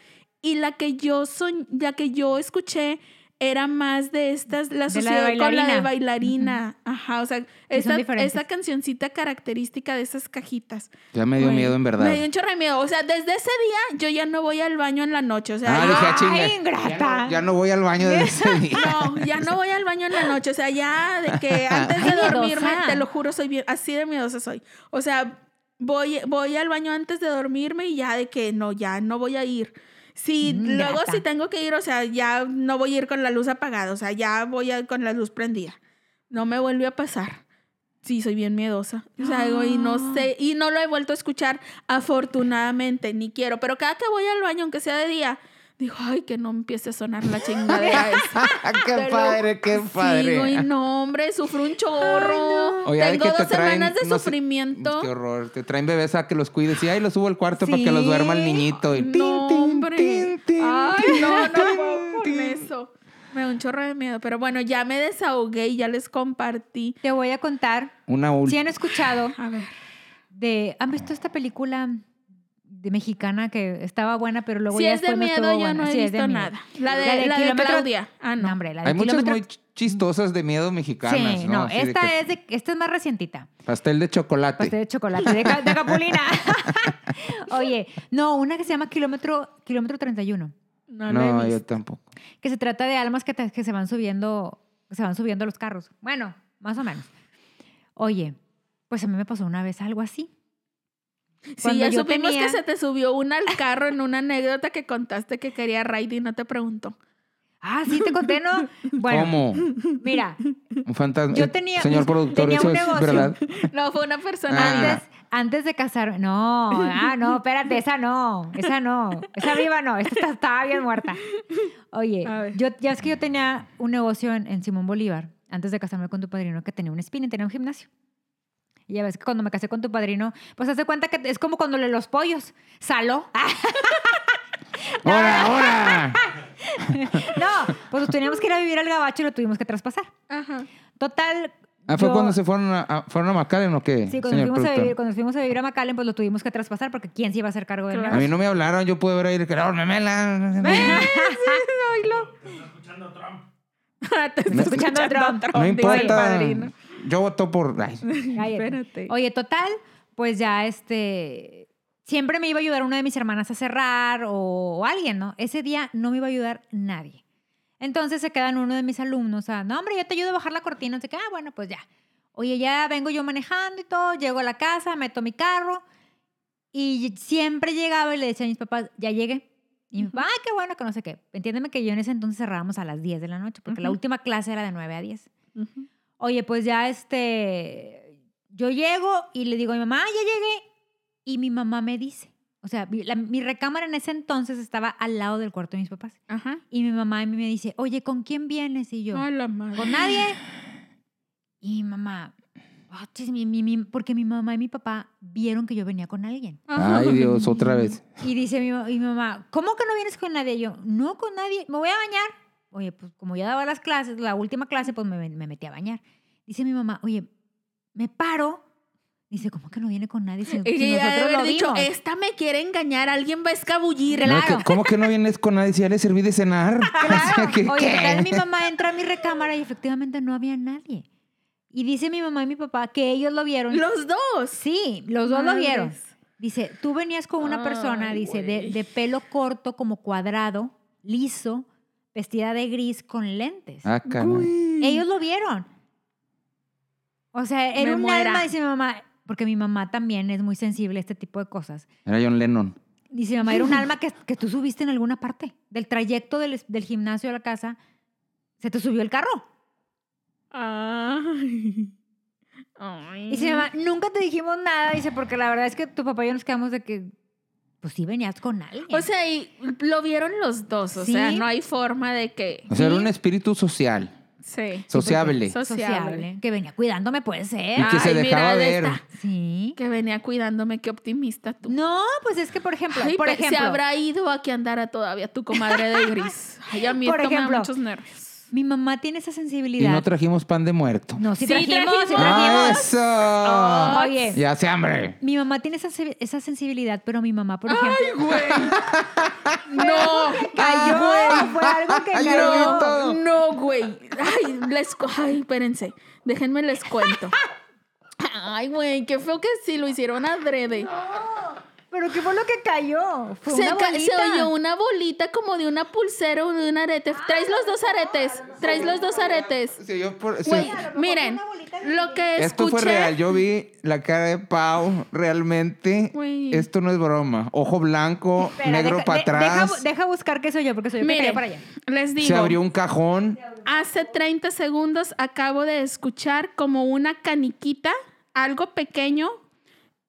Y la que yo son, la que yo escuché era más de estas, la asocié con la de bailarina. bailarina. Ajá, o sea, esa cancioncita característica de esas cajitas. Ya me dio miedo en verdad. Me dio un chorro de miedo. O sea, desde ese día yo ya no voy al baño en la noche. O sea, Ah, dije, ah, ¡Ay, ingrata! Ya no, ya no voy al baño desde ese día. no, ya no voy al baño en la noche. O sea, ya de que antes de dormirme, te lo juro, soy bien, así de miedosa soy. O sea, voy, voy al baño antes de dormirme y ya de que no, ya no voy a ir. Si Mm, luego si tengo que ir, o sea, ya no voy a ir con la luz apagada, o sea, ya voy a ir con la luz prendida. No me vuelve a pasar. Sí, soy bien miedosa. O sea, digo, y no sé, y no lo he vuelto a escuchar afortunadamente, ni quiero, pero cada que voy al baño, aunque sea de día, digo, ay, que no empiece a sonar la chingadera esa. qué Te lo- padre, qué padre. Sí, güey, no, hombre, sufro un chorro. Oye, hay Tengo que te dos traen, semanas de no sé, sufrimiento. Qué horror. Te traen bebés a que los cuides. Y ahí los subo al cuarto para que los Sí. duerma el niñito. Y no, hombre. tin, tin, Ay, tin, no, no tin, puedo con tin. eso. Me da un chorro de miedo. Pero bueno, ya me desahogué y ya les compartí. Te voy a contar. Una Si han escuchado A ver. de... ¿Han visto esta película de mexicana que estaba buena, pero luego Si ya es de no miedo, estuvo yo buena? no he Sí, visto nada. La de, La de la de kilómetro- Claudia. Ah, no. No, hombre, la de Hay muchas muy ch- chistosas de miedo mexicanas. Sí, ¿no? no, esta, que es de, esta es más recientita. Pastel de chocolate. Pastel de chocolate, de, de Capulina. Oye, no, una que se llama Kilómetro, kilómetro 31, No, la he no, yo visto. tampoco. que se trata de almas que, te- que se van subiendo, que se van subiendo a los carros. Bueno, más o menos. Oye, pues a mí me pasó una vez algo así. Sí, Cuando ya yo supimos tenía- que se te subió una al carro en una anécdota que contaste que quería Raid y no te preguntó. Ah, sí, te conté, ¿no? Bueno, ¿Cómo? mira, Un fantasma. Yo Eh, tenía- Señor productor, tenía eso un es negocio. verdad. No, fue una persona. Ah. antes, antes de casarme. No, ah, no, espérate, esa no, esa no, esa viva no, esta está- estaba bien muerta. Oye, yo, ya es que yo tenía un negocio en, en Simón Bolívar, antes de casarme con tu padrino, que tenía un spinning, tenía un gimnasio. Y ya ves que cuando me casé con tu padrino, pues hace cuenta que es como cuando le los pollos. Saló. ¡Hora, hora! no, pues nos teníamos que ir a vivir al gabacho y lo tuvimos que traspasar. Ajá. Total. Ah, ¿fue yo- cuando se fueron a, a- fueron a McAllen o qué? Sí, cuando señor fuimos, a vivir, cuando fuimos a vivir a McAllen, pues lo tuvimos que traspasar porque ¿quién se iba a hacer cargo del Claro. A mí no me hablaron, yo pude ver ahí que era memela. Te No- está escuchando a Trump. No dice el importa. padrino. Yo voto por. ay. Espérate. Oye, total, pues ya este. Siempre me iba a ayudar una de mis hermanas a cerrar o, o alguien, ¿no? Ese día no me iba a ayudar nadie. Entonces se quedan uno de mis alumnos, ah, no, hombre, yo te ayudo a bajar la cortina. Así que, ah, bueno, pues ya. Oye, ya vengo yo manejando y todo, llego a la casa, meto mi carro y siempre llegaba y le decía a mis papás, ya llegué. Y mi papá, ay, qué bueno, que no sé qué. Entiéndeme que yo en ese entonces cerrábamos a las 10 de la noche, porque la última clase era de 9 a 10. Ujú. Oye, pues ya este, yo llego y le digo a mi mamá, "Ah, ya llegué. Y mi mamá me dice, o sea, mi, la- mi recámara en ese entonces estaba al lado del cuarto de mis papás. Ajá. Y mi mamá a mí me dice, oye, ¿con quién vienes? Y yo, Ay, la madre. con nadie. Y mi mamá, "Ah, chis, mi- mi- mi-", porque mi mamá y mi papá vieron que yo venía con alguien. Ajá. Ay, Dios, otra vez. Y dice mi, ma- y mi mamá, ¿cómo que no vienes con nadie? Y yo, no con nadie, me voy a bañar. Oye, pues como ya daba las clases, la última clase, pues me, me metí a bañar. Dice mi mamá, oye, me paro. Dice, ¿cómo que no viene con nadie? Si, si Y ya de nosotros haber lo dicho, vimos. esta me quiere engañar, alguien va a escabullir. No, Claro. que- ¿Cómo que no vienes con nadie si ya le serví de cenar? O sea, Claro. que- Oye, ¿qué? mi mamá entra a mi recámara y efectivamente no había nadie. Y dice mi mamá y mi papá que ellos lo vieron. Los dos. Sí, los dos lo vieron. Dice, tú venías con una persona, Ay, dice, de, pelo corto como cuadrado, liso, vestida de gris con lentes. Ah. Ellos lo vieron. O sea, era Me un muera. alma, dice mi mamá, porque mi mamá también es muy sensible a este tipo de cosas. Era John Lennon. Dice mi mamá, era un alma que, que tú subiste en alguna parte. Del trayecto del, del gimnasio a la casa, se te subió el carro. Ay. Ay. Dice mi mamá, nunca te dijimos nada. Dice, porque la verdad es que tu papá y yo nos quedamos de que, pues sí venías con alguien. O sea, y lo vieron los dos. O Sí. sea, no hay forma de que. O sea, era un espíritu social, Sí. sociable. Sociable. Que venía cuidándome, puede ser. Y que se Ay, dejaba mira, de ver. esta. Sí. Que venía cuidándome, qué optimista tú. No, pues es que, por ejemplo, Ay, por ejemplo, se habrá ido a que andara todavía tu comadre de gris. Ay, a mí Por esto me da muchos nervios. Mi mamá tiene esa Y sensibilidad. no trajimos pan de muerto. No, sí, Sí, trajimos, sí trajimos. ¡Ah, trajimos. eso! Ah, Oye, Ya se hambre. mi mamá tiene esa, esa sensibilidad, pero mi mamá, por ejemplo, Ay, güey. no. cayó, Ay, fue algo que cayó. todo. No, güey. Ay, les... Ay, espérense. Déjenme les cuento. Ay, güey, qué feo que sí lo hicieron adrede. Pero ¿qué fue lo que cayó? Fue Se, una ca- se bolita. oyó una bolita como de una pulsera o de un arete. Traes los dos aretes. Traes los dos aretes. Sí, yo por- sí. Güey, miren, lo que Esto escuché... fue real. Yo vi la cara de Pau realmente. Esto no es broma. Ojo blanco, Espera, negro deja- para deja, atrás. deja buscar qué soy yo, porque soy yo Miren, para allá. les digo, Se abrió un cajón. hace 30 segundos acabo de escuchar como una caniquita, algo pequeño,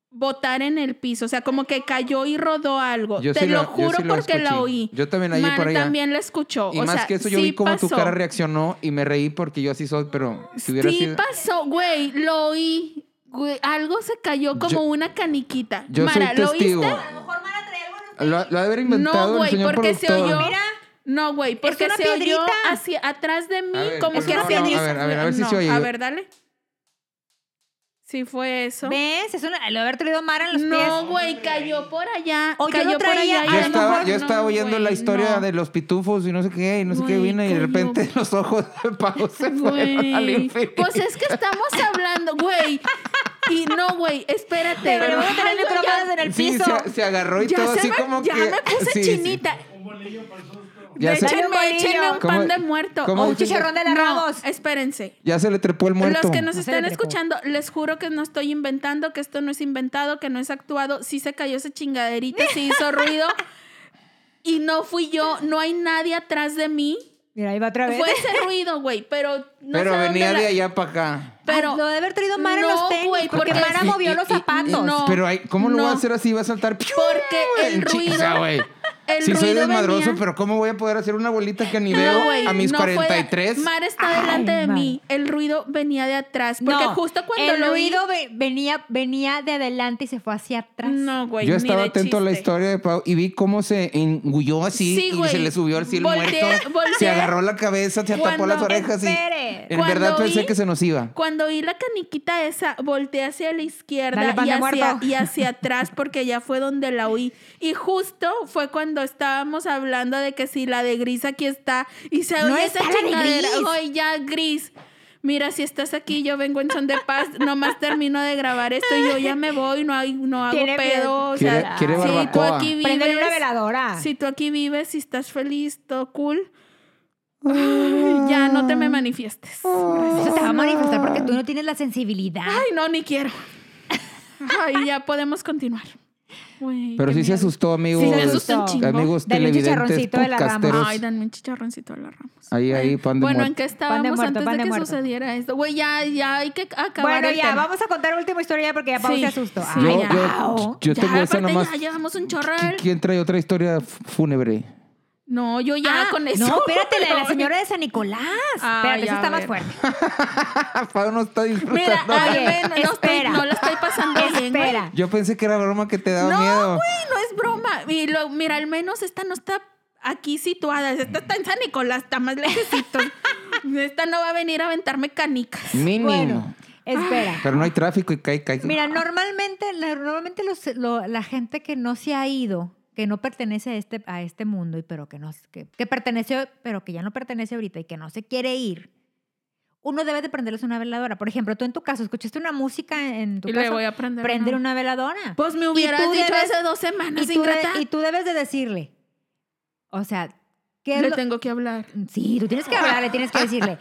botar en el piso. O sea, como que cayó y rodó algo. Yo Te sí lo la- yo juro sí la porque la oí. Yo también por allá. también la escuchó. Y o más sea, que eso, yo sí vi cómo tu cara reaccionó y me reí porque yo así soy, pero si hubiera Sí sido. pasó, güey, lo oí. Güey, algo se cayó como Yo- una caniquita. Yo Mara, soy ¿lo oíste? Lo, lo ha de haber inventado No, el güey, señor porque se oyó. Mira. No, güey, porque se oyó hacia atrás de mí, ver, como hacia mí. A ver, a ver, a ver si No, se oye. A ver, dale. Sí fue eso. ¿Ves? Es una, lo haber traído Mara en los pies. No, güey, cayó por allá. O yo cayó lo por allá. a Yo estaba, mejor yo no, estaba oyendo güey, la historia no. de los pitufos y no sé qué, y no sé qué vino, y de cayó. repente los ojos de Pau se fueron al infinito. Pues es que estamos hablando, güey. Y no, güey, espérate. Deberíamos Ay, tener güey, micrófonos ya- en el Sí, piso. se, se agarró y ya todo así me, como ya que. me puse sí, sí. chinita. Ya se, Échenme, échenme un ¿Cómo- pan de muerto. O Un chicharrón de la no, Ramos. espérense. ya se le trepó el muerto. Los que nos No están escuchando, les juro que no estoy inventando, que esto no es inventado, que no es actuado. Sí se cayó esa chingaderita, sí hizo ruido. Y no fui yo, no hay nadie atrás de mí. Mira, ahí va otra vez. Fue ese ruido, güey, pero no Pero sé dónde venía la- de allá para acá. Pero lo de haber traído Mara en No, los tenis. güey, porque, porque- Mara Y- movió y- los y- zapatos. No. Pero ahí, ¿cómo lo voy a no. hacer así? Va a saltar. Porque el ruido- chinga, el Si soy desmadroso, venía- pero ¿cómo voy a poder hacer una bolita que ni veo a mis no fue de- 43? Mar está Ay, delante de Mar. mí. El ruido venía de atrás. Porque no, justo cuando el lo oí- ruido ve- venía, venía de adelante y se fue hacia atrás. No, güey. Yo ni estaba de atento a la historia de Pau y vi cómo se engulló así Sí, y güey. se le subió así el Volteé- muerto. volteé. Se agarró la cabeza, se tapó Cuando- las orejas y Espere. en Cuando verdad pensé que se nos iba. Cuando oí la caniquita esa, volteé hacia la izquierda Dale, y hacia, y hacia atrás porque ya fue donde la oí. Y justo fue cuando estábamos hablando de que si la de gris aquí está y se No oye esa chingadera. Oye, ya gris. Mira, si estás aquí, yo vengo en son de paz, nomás termino de grabar esto y yo ya me voy, no, hay, no hago Tiene pedo. O sea, quiere si tú aquí vives, Préndele una veladora. si tú aquí vives, si estás feliz, todo cool, ay, ya no te me manifiestes. Eso te va a manifestar porque tú no tienes la sensibilidad. Ay, no, ni quiero. Ay, ya podemos continuar. Güey, Pero sí se miedo. asustó, amigos. Sí se asustó un chingo. Amigos Dale un televidentes, chicharroncito de la rama. Ay, danme un chicharroncito a la Ramos. Ahí, ahí, pan de Bueno, ¿en muerto. qué estábamos muerto, antes pan de de que muerto. sucediera esto? Güey, ya, ya hay que acabar bueno, el ya, tema. vamos a contar la última historia porque ya Pau Sí, se asustó. sí. Ay, Yo, ya. yo, yo Ya, tengo esa aparte nomás. ya llevamos un chorral. ¿Qui- ¿Quién trae otra historia fúnebre? No, yo ya Ah, con eso. No, espérate, la de la No. señora de San Nicolás. Ay, espérate, esa está más fuerte. Pau no está disfrutando. Mira, ay, Oye, no, estoy, espera. no la estoy pasando bien, güey. Espera. Yo pensé que era broma que te daba No, miedo. güey, no es broma. Y lo, mira, al menos esta no está aquí situada. Esta está en San Nicolás, está más lejecito. esta no va a venir a aventarme canicas. Mínimo. Bueno, espera. Pero no hay tráfico y cae, cae. Mira, normalmente, normalmente los- lo- la gente que no se ha ido, que no pertenece a este, a este mundo, y pero que, no, que, que perteneció, pero que ya no pertenece ahorita y que no se quiere ir, uno debe de prenderles una veladora. Por ejemplo, tú en tu caso escuchaste una música en tu Y le voy a prender prender una. una veladora. Pues me Y hubieras tú dicho debes- hace dos semanas, y tú, de- y tú debes de decirle, o sea, ¿qué Le lo- tengo que hablar. Sí, tú tienes que hablarle, tienes que decirle,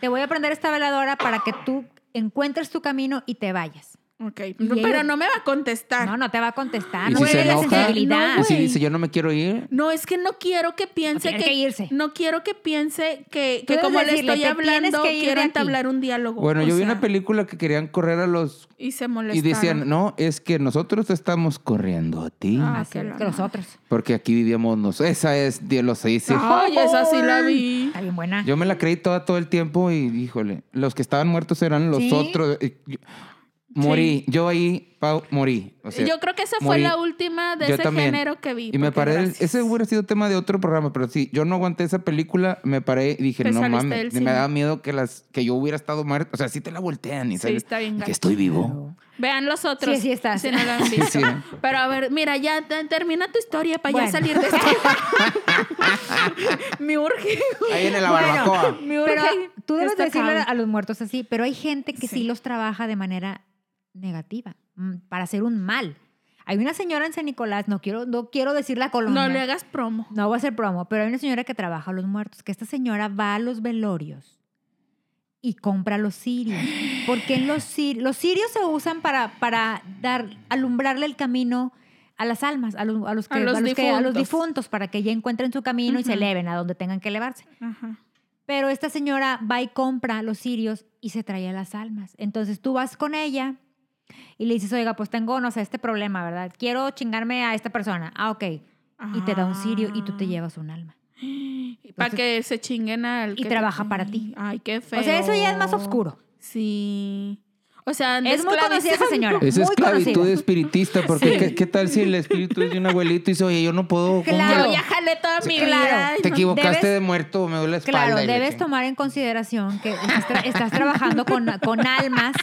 te voy a prender esta veladora para que tú encuentres tu camino y te vayas. Ok. Y Pero no me va a contestar. No, no te va a contestar. Y no si se enoja, sensibilidad. no, y si dice yo no me quiero ir, No, es que no quiero que piense tiene que, que irse. No quiero que piense que, que como le estoy "Te tienes hablando, quiero de aquí". entablar un diálogo. Bueno, O yo vi una película que querían correr a los... Y se Y molestaron. decían, no, es que nosotros estamos corriendo a ti. Ah, Así que es, la que los otros. Porque aquí vivíamos nosotros. Esa es de los seis. Ay, esa sí la vi. Está bien buena. Yo me la creí toda todo el tiempo y, híjole, los que estaban muertos eran los Sí. otros. Morí. Yo ahí, Pau, morí. O sea, Yo creo que esa fue la última de Yo ese también. género que vi. Y me paré, gracias. ese hubiera sido tema de otro programa, pero sí, yo no aguanté esa película, me paré y dije, no mames, me daba miedo que las que yo hubiera estado muerto, o sea, sí te la voltean y Sí, sabes está bien que estoy vivo. Vean los otros. Sí, sí está. Si no lo han visto. sí. Pero a ver, mira, ya te- termina tu historia para Bueno. ya salir de esto. Me urge. Ahí en la Bueno, barbacoa. Me urge. Pero tú debes decirle a los muertos así, pero hay gente que sí, Sí. los trabaja de manera negativa, mm, para hacer un mal. Hay una señora en San Nicolás, no quiero, no quiero decir la colonia. No le hagas promo. No voy a hacer promo, pero hay una señora que trabaja a los muertos, que esta señora va a los velorios y compra los cirios. Porque en los, cir- los cirios se usan para, para dar, alumbrarle el camino a las almas, a los, a los, que, A los que- a los difuntos. para que ya encuentren su camino y se eleven a donde tengan que elevarse. Ajá. Pero esta señora va y compra los cirios y se trae a las almas. Entonces tú vas con ella y le dices, oiga, pues tengo, no sé, este problema, ¿verdad? Quiero chingarme a esta persona. Ah, ok. Y te da un cirio y tú te Ah. llevas un alma. Para que se chinguen al Y que trabaja te- para ti. Ay, qué feo. O sea, eso ya es más oscuro. Sí. O sea, Es muy conocida esa señora. Es muy esclavitud conocida. espiritista, porque Sí. ¿qué, qué tal si el espíritu es de un abuelito y dice, oye, yo no puedo... ¿cómo Claro. Yo ya jalé toda mi Claro. vida. Ay, Te equivocaste Debes- de muerto, me duele la espalda. Claro, debes tomar en consideración que estás, estás trabajando con, con almas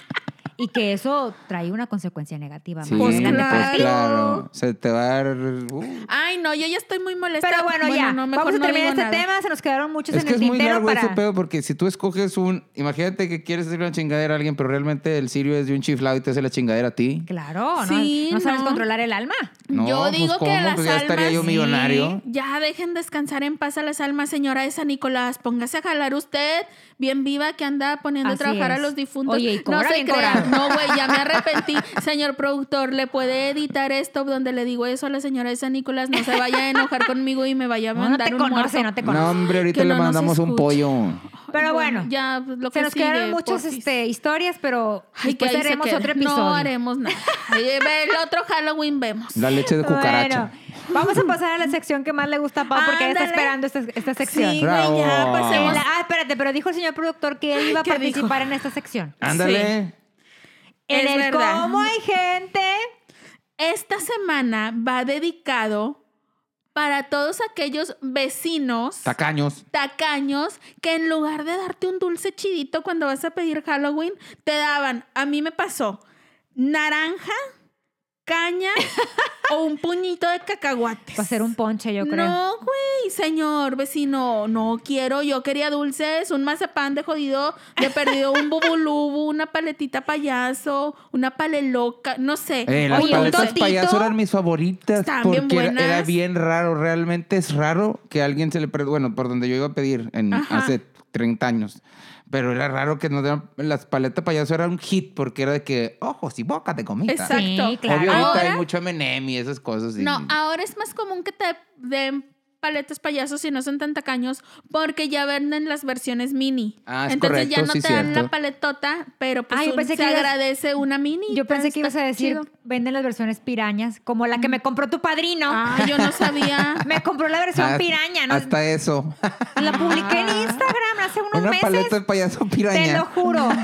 y que eso trae una consecuencia negativa. Sí, Pues pues claro. Se te va a dar... uh. Ay, no, yo ya estoy muy molesta. Pero bueno, ya, no, mejor vamos a terminar este nada. tema. Se nos quedaron muchos Es en que el es muy largo para... ese pedo porque si tú escoges un... Imagínate que quieres hacer una chingadera a alguien, pero realmente el sirio es de un chiflado y te hace la chingadera a ti. Claro, ¿no? Sí, no sabes no. controlar el alma. No, yo pues, digo que las Pues ya estaría almas, yo millonario. sí, Ya dejen descansar en paz a las almas, señora de San Nicolás. Póngase a jalar usted, bien viva, que anda poniendo a trabajar a los difuntos. Oye, y no cobra se bien crea. No, güey, ya me arrepentí. Señor productor, ¿le puede editar esto donde le digo eso a la señora de San Nicolás? No se vaya a enojar conmigo y me vaya a No, no mandar te un conoce, muerto. no te conoce. No, hombre, ahorita Que le no nos mandamos un pollo. Pero bueno, ya lo Se que nos quedaron sigue, muchas porfis. este, historias, pero Ay, que después se haremos otro episodio. No haremos nada. El otro Halloween vemos. La leche de cucaracha. Bueno, vamos a pasar a la sección que más le gusta a Pau porque ella está esperando esta, esta sección. Sí, güey, ya Bravo. pasemos. Ah, espérate, pero dijo el señor productor que él iba a ¿Qué participar dijo? en esta sección. Ándale. En Es el verdad. cómo hay gente. Esta semana va dedicado para todos aquellos vecinos Tacaños. tacaños que en lugar de darte un dulce chidito cuando vas a pedir Halloween, te daban, a mí me pasó, naranja, caña o un puñito de cacahuates. Va a ser un ponche, yo creo. No, güey, señor vecino, no quiero. Yo quería dulces, un mazapán de jodido, de perdido, un bubulubu, una paletita payaso, una paleloca, no sé. Eh, las Oye, un paletas totito. payaso eran mis favoritas Estaban bien porque era, bien raro. Realmente es raro que a alguien se le... Bueno, por donde yo iba a pedir en, Ajá. hace 30 años. Pero era raro que nos dieran... Las paletas payaso era un hit porque era de que ojos y boca de comida. Exacto. Sí, claro. Obvio, ahorita Ahora- hay mucho M&M y esas cosas. y- No, ahora es más común que te den paletas payasos y no son tan tacaños porque ya venden las versiones mini. Ah, es Entonces ya no sí, te dan cierto. la paletota, pero pues Ah, un- pensé se que ibas- agradece una mini. Yo pensé que ibas a decir, chido. venden las versiones pirañas, como la que me compró tu padrino. Ah, yo no sabía. Me compró la versión piraña, ¿no? Hasta eso. La publiqué en Instagram hace unos Una meses. paleta de payaso piraña. Te lo juro.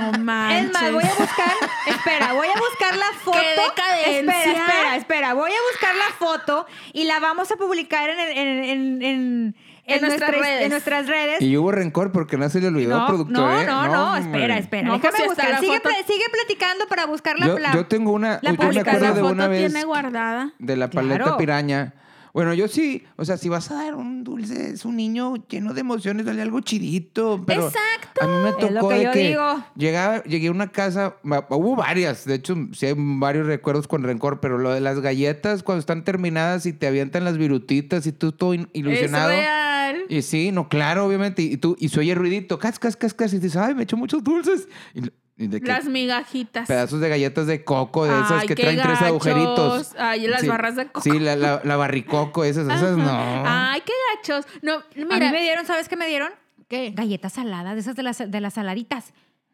No manches. Es más, voy a buscar, espera, voy a buscar la foto. decadencia! Espera, espera. Voy a buscar la foto y la vamos a publicar en, el- en, en, en, En nuestras nuestras- redes. en nuestras redes. Y hubo rencor porque no se le olvidó al No, productor. no, ¿eh? no, no, hombre. espera, espera. No, pues, Déjame si está buscar. la Sigue, foto. pla- sigue platicando para buscar la Yo, la- yo tengo una... la yo me publicación. acuerdo la de foto una vez... tiene guardada. De la paleta Claro. piraña. Bueno, yo sí, o sea, si vas a dar un dulce, es un niño lleno de emociones, dale algo chidito. Pero Exacto. A mí me Es lo tocó que de yo que digo. llegaba, llegué a una casa, hubo varias, de hecho, sí hay varios recuerdos con rencor, pero lo de las galletas cuando están terminadas y te avientan las virutitas y tú todo in- Es ilusionado. real. Y sí, no, claro, obviamente. Y tú, y se oye ruidito, cas, cas, cas, cas, y dices, ay, me echo muchos dulces. Y de que Las migajitas. pedazos de galletas de coco, de esas Ay, que traen tres agujeritos. Ay, las Sí. barras de coco. Sí, la, la, la barricoco, esas, esas no. Ay, qué gachos. No, A mí mira. me dieron, ¿sabes qué me dieron? ¿Qué? Galletas saladas, de esas de las, de las saladitas.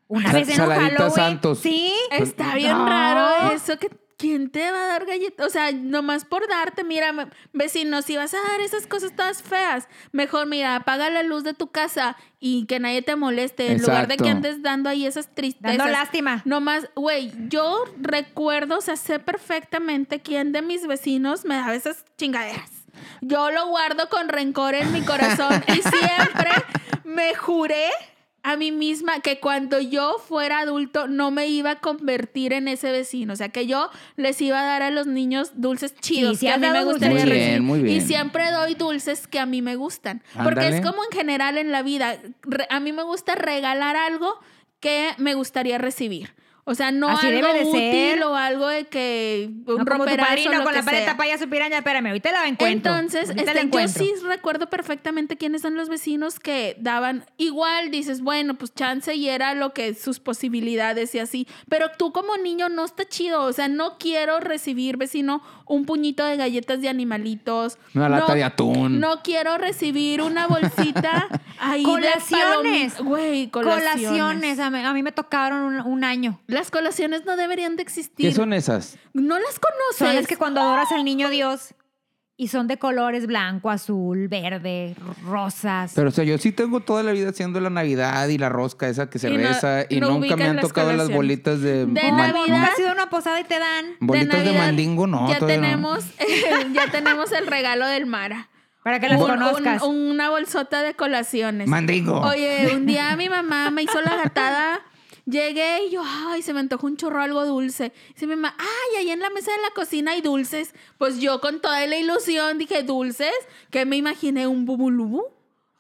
Una Sa- vez en Halloween. Santos. Sí. Está bien No. raro eso que ¿quién te va a dar galletas? O sea, nomás por darte, mira, vecino, si vas a dar esas cosas todas feas, mejor mira, apaga la luz de tu casa y que nadie te moleste en lugar de que andes dando ahí esas tristezas. Dando lástima. Nomás, güey, yo recuerdo, o sea, sé perfectamente quién de mis vecinos me daba esas chingaderas. Yo lo guardo con rencor en mi corazón y siempre me juré a mí misma que cuando yo fuera adulto no me iba a convertir en ese vecino. O sea, que yo les iba a dar a los niños dulces chidos sí que a mí me gustaría. Muy bien, muy bien. Y siempre doy dulces que a mí me gustan. Porque es como en general en la vida. A mí me gusta regalar algo que me gustaría recibir. O sea, no Así algo debe de útil ser. o algo de que un No como tu romperazo, padrino lo con la paleta sea. payaso piraña. Espérame, ahorita la encuentro. Entonces, Ahorita la este, yo encuentro. sí recuerdo perfectamente quiénes son los vecinos que daban. Igual dices, bueno, pues chance y era lo que sus posibilidades y así. Pero tú como niño no está chido. O sea, no quiero recibir, vecino, un puñito de galletas de animalitos. Una lata No- de atún. No quiero recibir una bolsita ahí Colaciones. de Güey, Colaciones. colaciones. A mí, a mí me tocaron un, un año. Las colaciones no deberían de existir. ¿Qué son esas? No las conoces. Son las que cuando adoras al niño Dios y son de colores blanco, azul, verde, rosas. Pero, o sea, yo sí tengo toda la vida haciendo la Navidad y la rosca esa que se Y no- reza y no nunca me han las tocado las bolitas de... De Navidad. Nunca has ido a una posada y te dan Bolitas de, Navidad mandingo, no, ya no. tenemos, ya tenemos el regalo del Mara. para que las Un- conozcas. un- una bolsota de colaciones. Mandingo. Oye, un día mi mamá me hizo la gatada. Llegué y yo, ay, se me antojó un chorro algo dulce. Dice mi mamá, ay, ahí en la mesa de la cocina hay dulces. Pues yo con toda la ilusión dije, ¿dulces? Que me imaginé un bubulubu.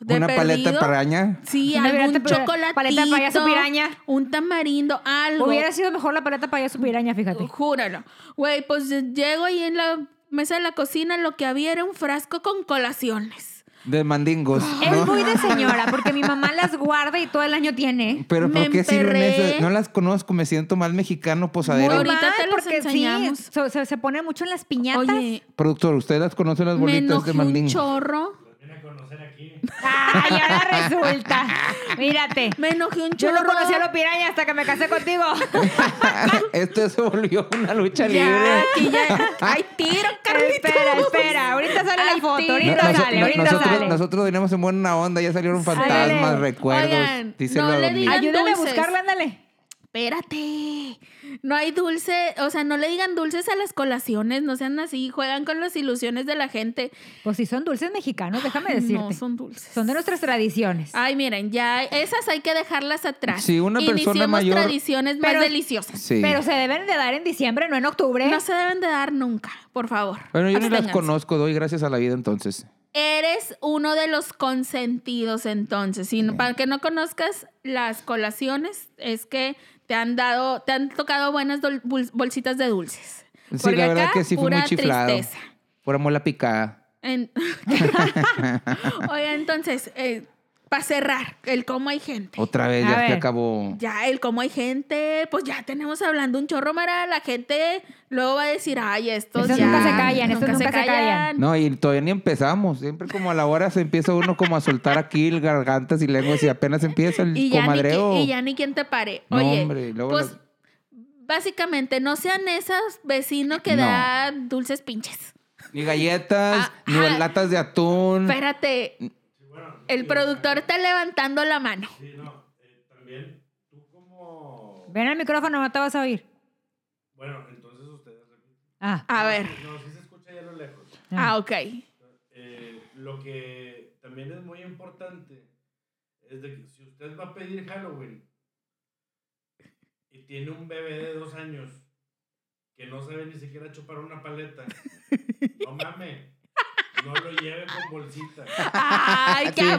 De Una paleta de perdido. paraña. Sí, Una algún paleta- chocolatito. paleta de payaso piraña. Un tamarindo, algo. Hubiera sido mejor la paleta payaso piraña, fíjate. Júralo. Güey, pues llego ahí en la mesa de la cocina, lo que había era un frasco con colaciones. De mandingos. Es muy de señora, porque mi mamá las guarda y todo el año tiene. Pero ¿por qué sirven emperré. esas? No las conozco, me siento más mexicano posadero. Muy Ahorita Mal, te las porque enseñamos. sí, se, se pone mucho en las piñatas. Oye, Productor, ¿usted las conoce las me bolitas enojé de un mandingo? chorro. Ay, ahora resulta. Mírate. Me enojé un Yo chorro. no conocía a los pirañas hasta que me casé contigo. Esto se volvió una lucha Ya, libre. aquí ya. ¡Ay, tiro, Carlitos! espera, espera. Ahorita sale Ay, la foto. tira. Ahorita sale, no- ahorita nosotros, sale. nosotros veníamos en buena onda, ya salieron fantasmas, recuerdos. Oigan, Díselo no a le don digan- Miguel. Ayúdame a buscarla, ándale. Espérate. No hay dulce, o sea, no le digan dulces a las colaciones, no sean así, juegan con las ilusiones de la gente. Pues si son dulces mexicanos, déjame decirte. No son dulces. Son de nuestras tradiciones. Ay, miren, ya esas hay que dejarlas atrás. Si una persona Iniciemos mayor- tradiciones Pero- más deliciosas. Sí. Pero se deben de dar en diciembre, no en octubre. No se deben de dar nunca, por favor. Bueno, yo ni las conozco, doy gracias a la vida entonces. Eres uno de los consentidos entonces. No- para que no conozcas las colaciones, es que te han dado, te han tocado buenas bolsitas de dulces. Sí, Porque la verdad acá, que sí fue muy chiflado. tristeza. Pura mola picada. En- Oye, entonces, para cerrar, el cómo hay gente. Otra vez, ya se acabó. Ya, el cómo hay gente, pues ya tenemos hablando un chorro, Mara. La gente luego va a decir, ay, estos Estos ya. nunca se callan, estos nunca se callan. No, y todavía ni empezamos. Siempre como a la hora se empieza uno como a soltar aquí el gargantas y lenguas y apenas empieza el Y ya, ni, comadreo. y ya ni quien te pare. No, Oye, hombre, y luego pues las- básicamente no sean esos vecinos que No. da dulces pinches. Ni galletas, Ah, ni ah. latas de atún. Espérate, el productor está levantando la mano. Sí, no, eh, también tú como... Ven al micrófono, no te vas a oír. Bueno, entonces ustedes... repiten. Ah. A ver, No, sí se escucha ya a lo lejos. ah, ok. Eh, lo que también es muy importante es de que si usted va a pedir Halloween y tiene un bebé de dos años que no sabe ni siquiera chupar una paleta, no mame. No lo lleve con bolsita. ¡Ay, qué Sí.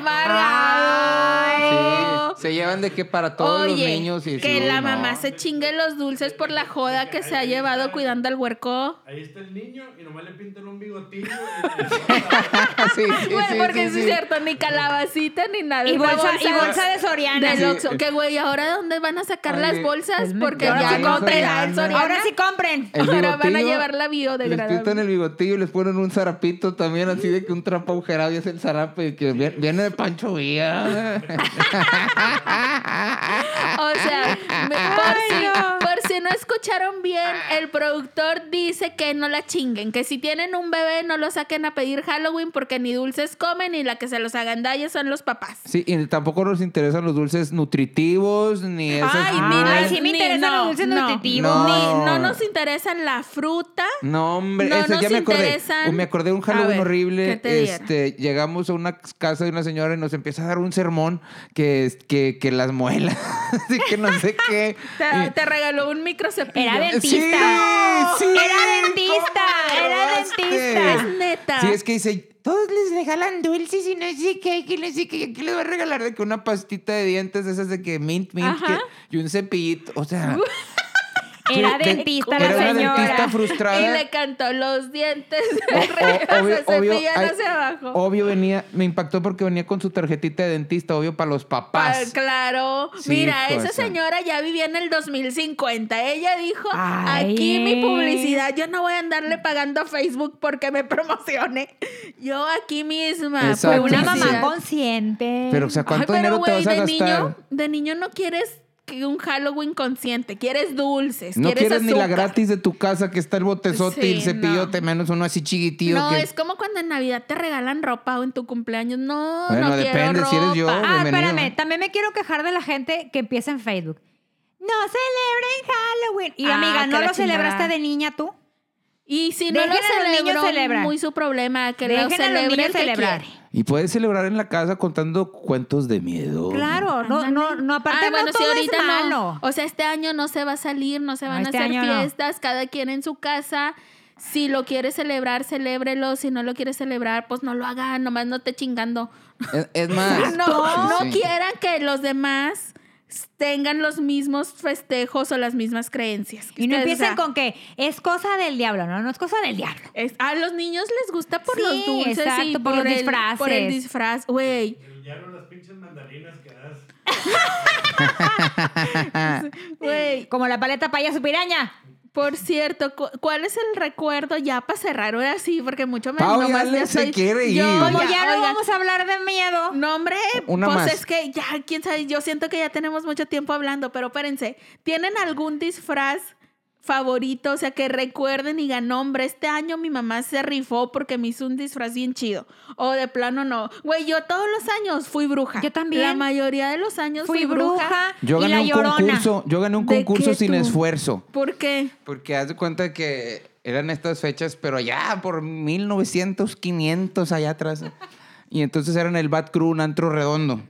amargado! Sí, se llevan de que para todos los niños y que sí, la no. mamá se chingue los dulces por la joda que se ha llevado cuidando al huerco. Ahí está el niño y nomás le pintan un bigotillo. sí, sí, Güey, sí, porque sí, sí es cierto, ni calabacita ni nada. Y bolsa, y bolsa de Soriana. Oxxo. Que güey, ¿ahora de dónde van a sacar Ay, las bolsas? Porque ya Soriana. Ahora sí compren. El Ahora van a llevar la Les biodegradable. pintan el bigotillo y les ponen un zarapito también, así de que un trapo agujerado y es el zarape que viene, viene de Pancho Villa. O sea, me- por, si, por si no escucharon bien, el productor dice que no la chinguen, que si tienen un bebé no lo saquen a pedir Halloween porque ni dulces comen y la que se los agandalle son los papás. Sí, y tampoco nos interesan los dulces nutritivos, ni esas... Ay, ni Ay, las- sí me ni- interesan los dulces no, nutritivos. No. Ni, no nos interesan la fruta. No, hombre, No eso nos ya me acordé. interesan. Me acordé de un Halloween ver, horrible. ¿qué te dieron? este, llegamos a una casa de una señora y nos empieza a dar un sermón que, que, que las muelas, así que no sé qué. Te, Y- te regaló un microcepillo. Era dentista. Sí, sí. Era dentista. ¿Cómo Era dentista. Es neta. Sí, es que dice, todos les regalan dulces y no sé qué, que no sé qué, ¿qué les va a regalar de que una pastita de dientes esas de que mint, mint, que- y un cepillito, o sea... Era de- dentista la señora. dentista frustrada. Y le cantó los dientes O- obvio, se obvio, ay, hacia abajo. obvio venía, me impactó porque venía con su tarjetita de dentista, obvio para los Pa- papás. claro. Sí, Mira, esa señora ya vivía en el 2050. Ella dijo, Ay. aquí mi publicidad, yo no voy a andarle pagando a Facebook porque me promocione. Yo aquí misma. Exacto. Fue una mamá consciente. Pero, o sea, ¿cuánto Ay, pero, dinero te güey, vas a de gastar? Niño, de niño no quieres que un Halloween consciente, quieres dulces, no quieres quieres ni la gratis de tu casa que está el botezote y el Sí, cepillote, no. menos uno así chiquitillo. No, que... es como cuando en Navidad te regalan ropa o en tu cumpleaños. No, Bueno, no quiero depende, si eres yo. ropa. Ah, bienvenido. espérame. También me quiero quejar de la gente que empieza en Facebook. No celebren Halloween. Y Ah, amiga, ¿no lo celebraste de niña tú? Y si no Dejen lo celebró, celebrar. muy su problema, que Dejen lo celebre niños el que celebrar. quiere. Y puedes celebrar en la casa contando cuentos de miedo. Claro, no, no, no, aparte Ah, no bueno, si ahorita es no. malo. O sea, este año no se va a salir, no se van este a hacer año no. fiestas, cada quien en su casa. Si lo quiere celebrar, celébrelo. Si no lo quiere celebrar, pues no lo hagan, nomás no te chingando. Es, es más. No, no sí. quieran que los demás tengan los mismos festejos o las mismas creencias. Y no ustedes, empiecen o sea, con que es cosa del diablo, no, no es cosa del diablo. es- a los niños les gusta por Sí, los dulces y por los el, disfraces. Por el disfraz, güey. El diablo, las pinches mandarinas que das. Güey, Como la paleta payaso piraña. Por cierto, cu- ¿cuál es el recuerdo ya para cerrar ahora sí? Porque mucho me Pau, ya nomás le- se soy- quiere yo. Como ya, ya no oigan, vamos a hablar de miedo. No, hombre, Una pues más. es que ya, quién sabe, yo siento que ya tenemos mucho tiempo hablando, pero espérense, ¿tienen algún disfraz favorito? O sea, que recuerden y digan, "No, hombre, este año mi mamá se rifó porque me hizo un disfraz bien chido. O de plano no. Güey, yo todos los años fui bruja. Yo también. La mayoría de los años Fui bruja, Yo y gané la un llorona. concurso, yo gané un ¿De concurso sin tú? esfuerzo. ¿Por qué? Porque haz de cuenta que eran estas fechas, pero ya por 1900, 500 allá atrás. Y entonces eran el Bat Crew, un antro redondo.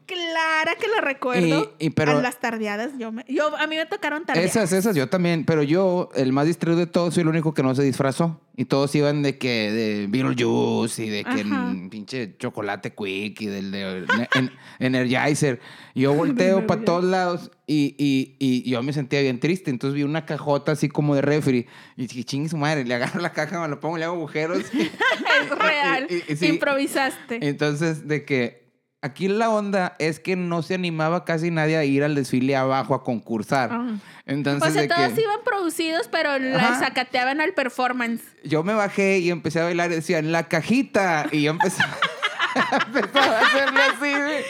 Clara que lo recuerdo. Y- y pero- a las tardeadas, yo, me, yo a mí me tocaron tardeadas. Esas, esas, yo también. Pero yo, el más distraído de todos, soy el único que no se disfrazó. Y todos iban de que de Beetlejuice y de que en pinche chocolate quick y del de en- Energizer. Yo volteo para todos lados y, y, y yo me sentía bien triste. Entonces vi una cajota así como de refri. Y dije, chingue su madre, le agarro la caja, me la pongo, le hago agujeros. es real. Sí. Improvisaste. Entonces, de que aquí la onda es que no se animaba casi nadie a ir al desfile abajo a concursar. Ah. Entonces, o sea, de todos que iban producidos, pero la sacateaban al performance. yo me bajé y empecé a bailar y decían, la cajita. Y yo empecé, empezaba a hacerlo así. güey.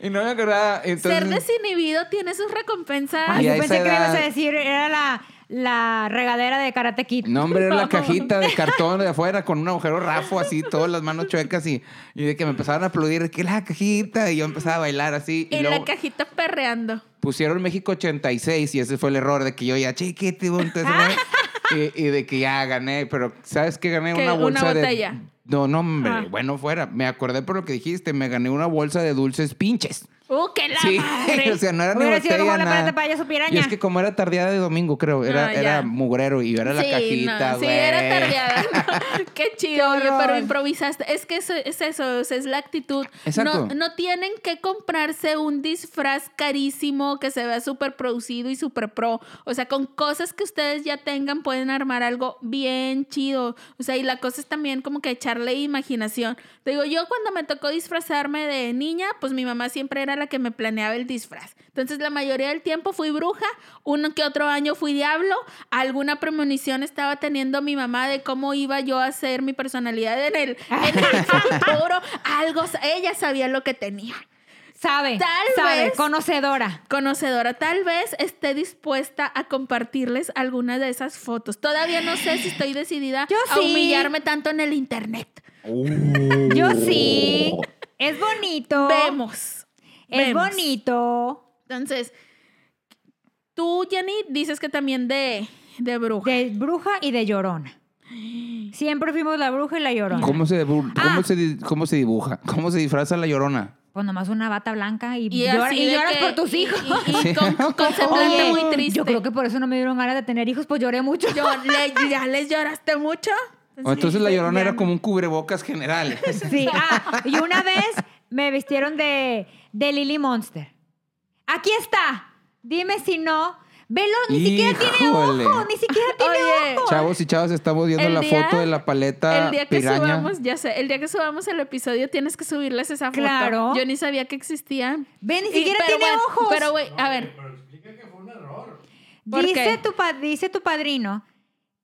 y no me acordaba. Entonces, Ser desinhibido tiene sus recompensas. Ay, Y yo pensé esa que le ibas a edad- decir, era la, la regadera de Karate Kid. No, hombre, era la cajita de cartón de afuera con un agujero rafo así, todas las manos chuecas y, y de que me empezaban a aplaudir, que la cajita, y yo empezaba a bailar así. Y luego la cajita perreando. pusieron México 86 y ese fue el error de que yo ya, chiquiti, ponte ese güey", y, y de que ya gané, pero ¿sabes qué gané? ¿Qué? Una ¿Una bolsa de... botella? No, no, hombre, Ah. bueno, fuera. Me acordé por lo que dijiste, me gané una bolsa de dulces pinches. ¡Uh, que la Sí, madre! o sea, no era ni Hubiera sido como botella, la nada. piraña. Y es que como era tardeada de domingo, creo, era, Ah, ya. era mugrero y yo era la cajita, no, güey. Sí, era tardeada. Qué chido, Qué oye, horror. pero improvisaste. Es que eso, es eso, o sea, es la actitud. Exacto. No, no tienen que comprarse un disfraz carísimo que se vea súper producido y súper pro. O sea, con cosas que ustedes ya tengan pueden armar algo bien chido. O sea, y la cosa es también como que echarle imaginación. Te digo, yo cuando me tocó disfrazarme de niña, pues mi mamá siempre era la que me planeaba el disfraz. Entonces, la mayoría del tiempo fui bruja, uno que otro año fui diablo, alguna premonición estaba teniendo mi mamá de cómo iba yo a hacer mi personalidad en el, en el futuro. Algo, ella sabía lo que tenía. Sabe, Tal sabe, vez- conocedora. Conocedora, tal vez esté dispuesta a compartirles alguna de esas fotos. Todavía no sé si estoy decidida Yo a sí. humillarme tanto en el internet. Yo sí. Es bonito. Vemos. Es vemos. bonito. Entonces, tú, Jenny, dices que también de, de bruja. De bruja y de llorona. Siempre fuimos la bruja y la llorona. ¿Cómo se, dibu- Ah. cómo, se, ¿Cómo se dibuja? ¿Cómo se disfraza la llorona? Pues nomás una bata blanca y, Y, llora- así y de lloras que- por tus y- hijos. Y, y con, con semblante Oye, muy triste. Yo creo que por eso no me dieron ganas de tener hijos, pues lloré mucho. Yo, le- ¿Ya les lloraste mucho? O entonces la llorona ya era no. como un cubrebocas general. Sí. Ah, y una vez me vistieron de, de Lily Monster. Aquí está. Dime si no. Velo, ni siquiera tiene ojo, ni siquiera tiene Oye, ojo. Chavos y chavas, estamos viendo El la día- foto de la paleta El día que piraña. subamos, ya sé, el día que subamos el episodio tienes que subirles esa foto. Claro. Yo ni sabía que existía. Ve, ni siquiera tiene bueno, ojos. Pero, güey, a ver, Pero explica que fue un error. ¿por dice, qué? Tu, dice tu padrino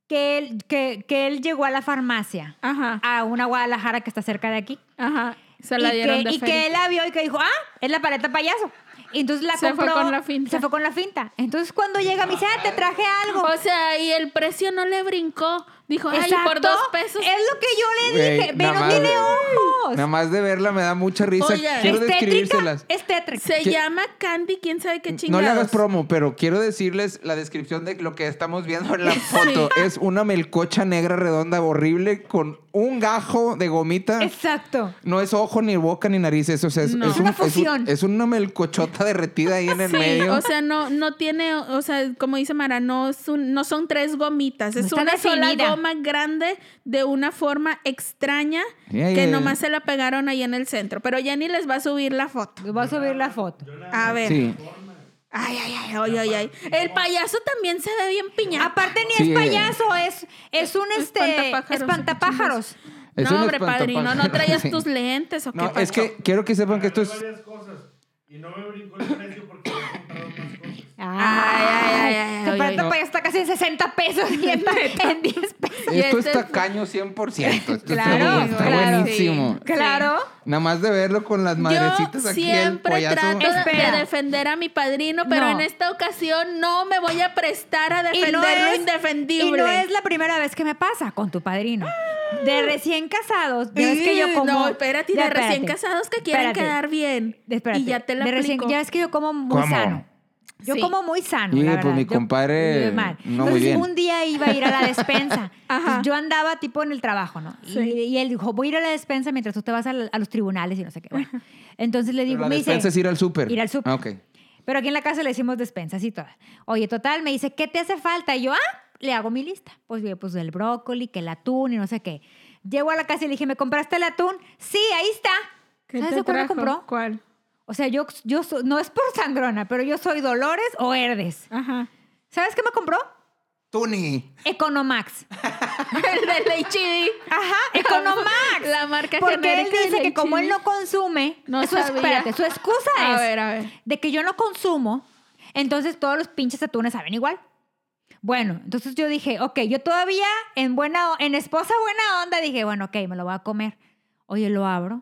que él, que, que él llegó a la farmacia, Ajá, a una Guadalajara que está cerca de aquí. ajá. Se la y dieron que, de y feria. que él la vio y que dijo, ah, es la paleta payaso. Y entonces la Se fue con la finta. Se fue con la finta. Entonces cuando llega me dice, ah, te traje algo. O sea, y el precio no le brincó. Dijo, ay, Exacto. por dos pesos. Es lo que yo le dije. Nada no más- tiene ojos. Nada más de verla me da mucha risa. Oye, quiero es tétrica. describírselas. Es tétrica. Se ¿Qué? llama Candy, quién sabe qué No chingados. le hagas promo, pero quiero decirles la descripción de lo que estamos viendo en la foto. Es una melcocha negra redonda horrible con un gajo de gomita. Exacto. No es ojo, ni boca, ni nariz. Eso, o sea, es, No. es Es un- una es un- fusión. Es, una melcochota derretida ahí en el Sí, medio. o sea, no, no tiene, o sea, como dice Mara, no, es un- no son tres gomitas, No es está una sola goma grande de una forma extraña ya, que ya. nomás se la pegaron ahí en el centro. Pero Jenny les va a subir la foto. Les voy a subir la foto. A ver. Sí. Ay, ay, ay, ay, ay, ay. El payaso también se ve bien piñata. Aparte ni Sí, es eh. payaso, es, es un este Espantapájaros. espantapájaros. Es no, hombre, padrino, ¿no traías Sí. tus lentes o qué No, es que quiero que sepan que esto es. varias cosas y no me brincó el precio porque Ay, ay, ay, ay, payaso está casi en 60 pesos y está en 10 pesos. Y Esto es tacaño 100%. Esto Claro, está, está claro. buenísimo. Sí. Claro. Nada más de verlo con las madrecitas Yo aquí, el siempre payaso. trato de- Espera. de defender a mi padrino, pero No. en esta ocasión no me voy a prestar a defender no lo es- indefendible. Y no es la primera vez que me pasa con tu padrino. De recién casados, ya ves que yo como... No, espérate, de recién casados que quieren Espérate. quedar bien. Espérate. Y ya te la de recién. Ya es que yo como muy ¿Cómo? sano. Yo Sí. como muy sano, Sí, la pues verdad. mi compadre, yo mal. no muy Entonces, bien. un día iba a ir a la despensa. Ajá. Yo andaba tipo en el trabajo, ¿no? Y, Sí. y él dijo, voy a ir a la despensa mientras tú te vas al- a, los tribunales y no sé qué. Bueno, entonces le Pero digo, la me dice... despensa es ir al súper. Ir al súper. Ah, ok. Pero aquí en la casa le decimos despensas y todo. Oye, total, me dice, ¿qué te hace falta? Y yo, ah, le hago mi lista. Pues, bien, pues el brócoli, que el atún y no sé qué. Llego a la casa y le dije, ¿me compraste el atún? Sí, ahí está. ¿Qué ¿Sabes te de cuál me compró? ¿Cuál? O sea, yo, yo so- no es por sangrona, pero yo soy Dolores o Herdes. Ajá. ¿Sabes qué me compró? Tuni. Economax. El del HD. Ajá, Economax. La marca Porque él genérica dice que como él no consume, No su, sabía. espérate, su excusa A es ver, a ver. de que yo no consumo, entonces todos los pinches atunes saben igual. Bueno, entonces yo dije, ok, yo todavía en buena, o- en esposa buena onda dije, bueno, ok, me lo voy a comer. Oye, lo abro.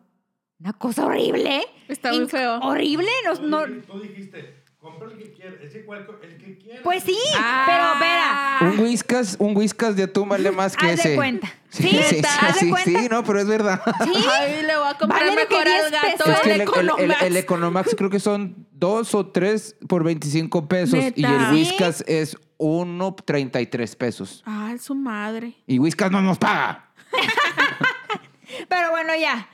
Una cosa horrible. Está muy feo. Horrible. No, Tú, no- di- tú dijiste, compra el que quieras. Ese cual, el que quieras. pues sí, Ah. pero espera. Un whiskas, un whiskas de atún vale más que Haz de ese. cuenta. Sí, Sí, sí, haz de sí, cuenta. sí, no, pero es verdad. Sí. Ay, le voy a comprar Vale de mejor 10 al gato pesos. Es que el el, el- el- Economax. creo que son dos o tres por 25 pesos y ¿Neta? el Whiskas es 1.33 pesos. Ah, su madre. Y Whiskas no nos paga. Pero bueno, ya.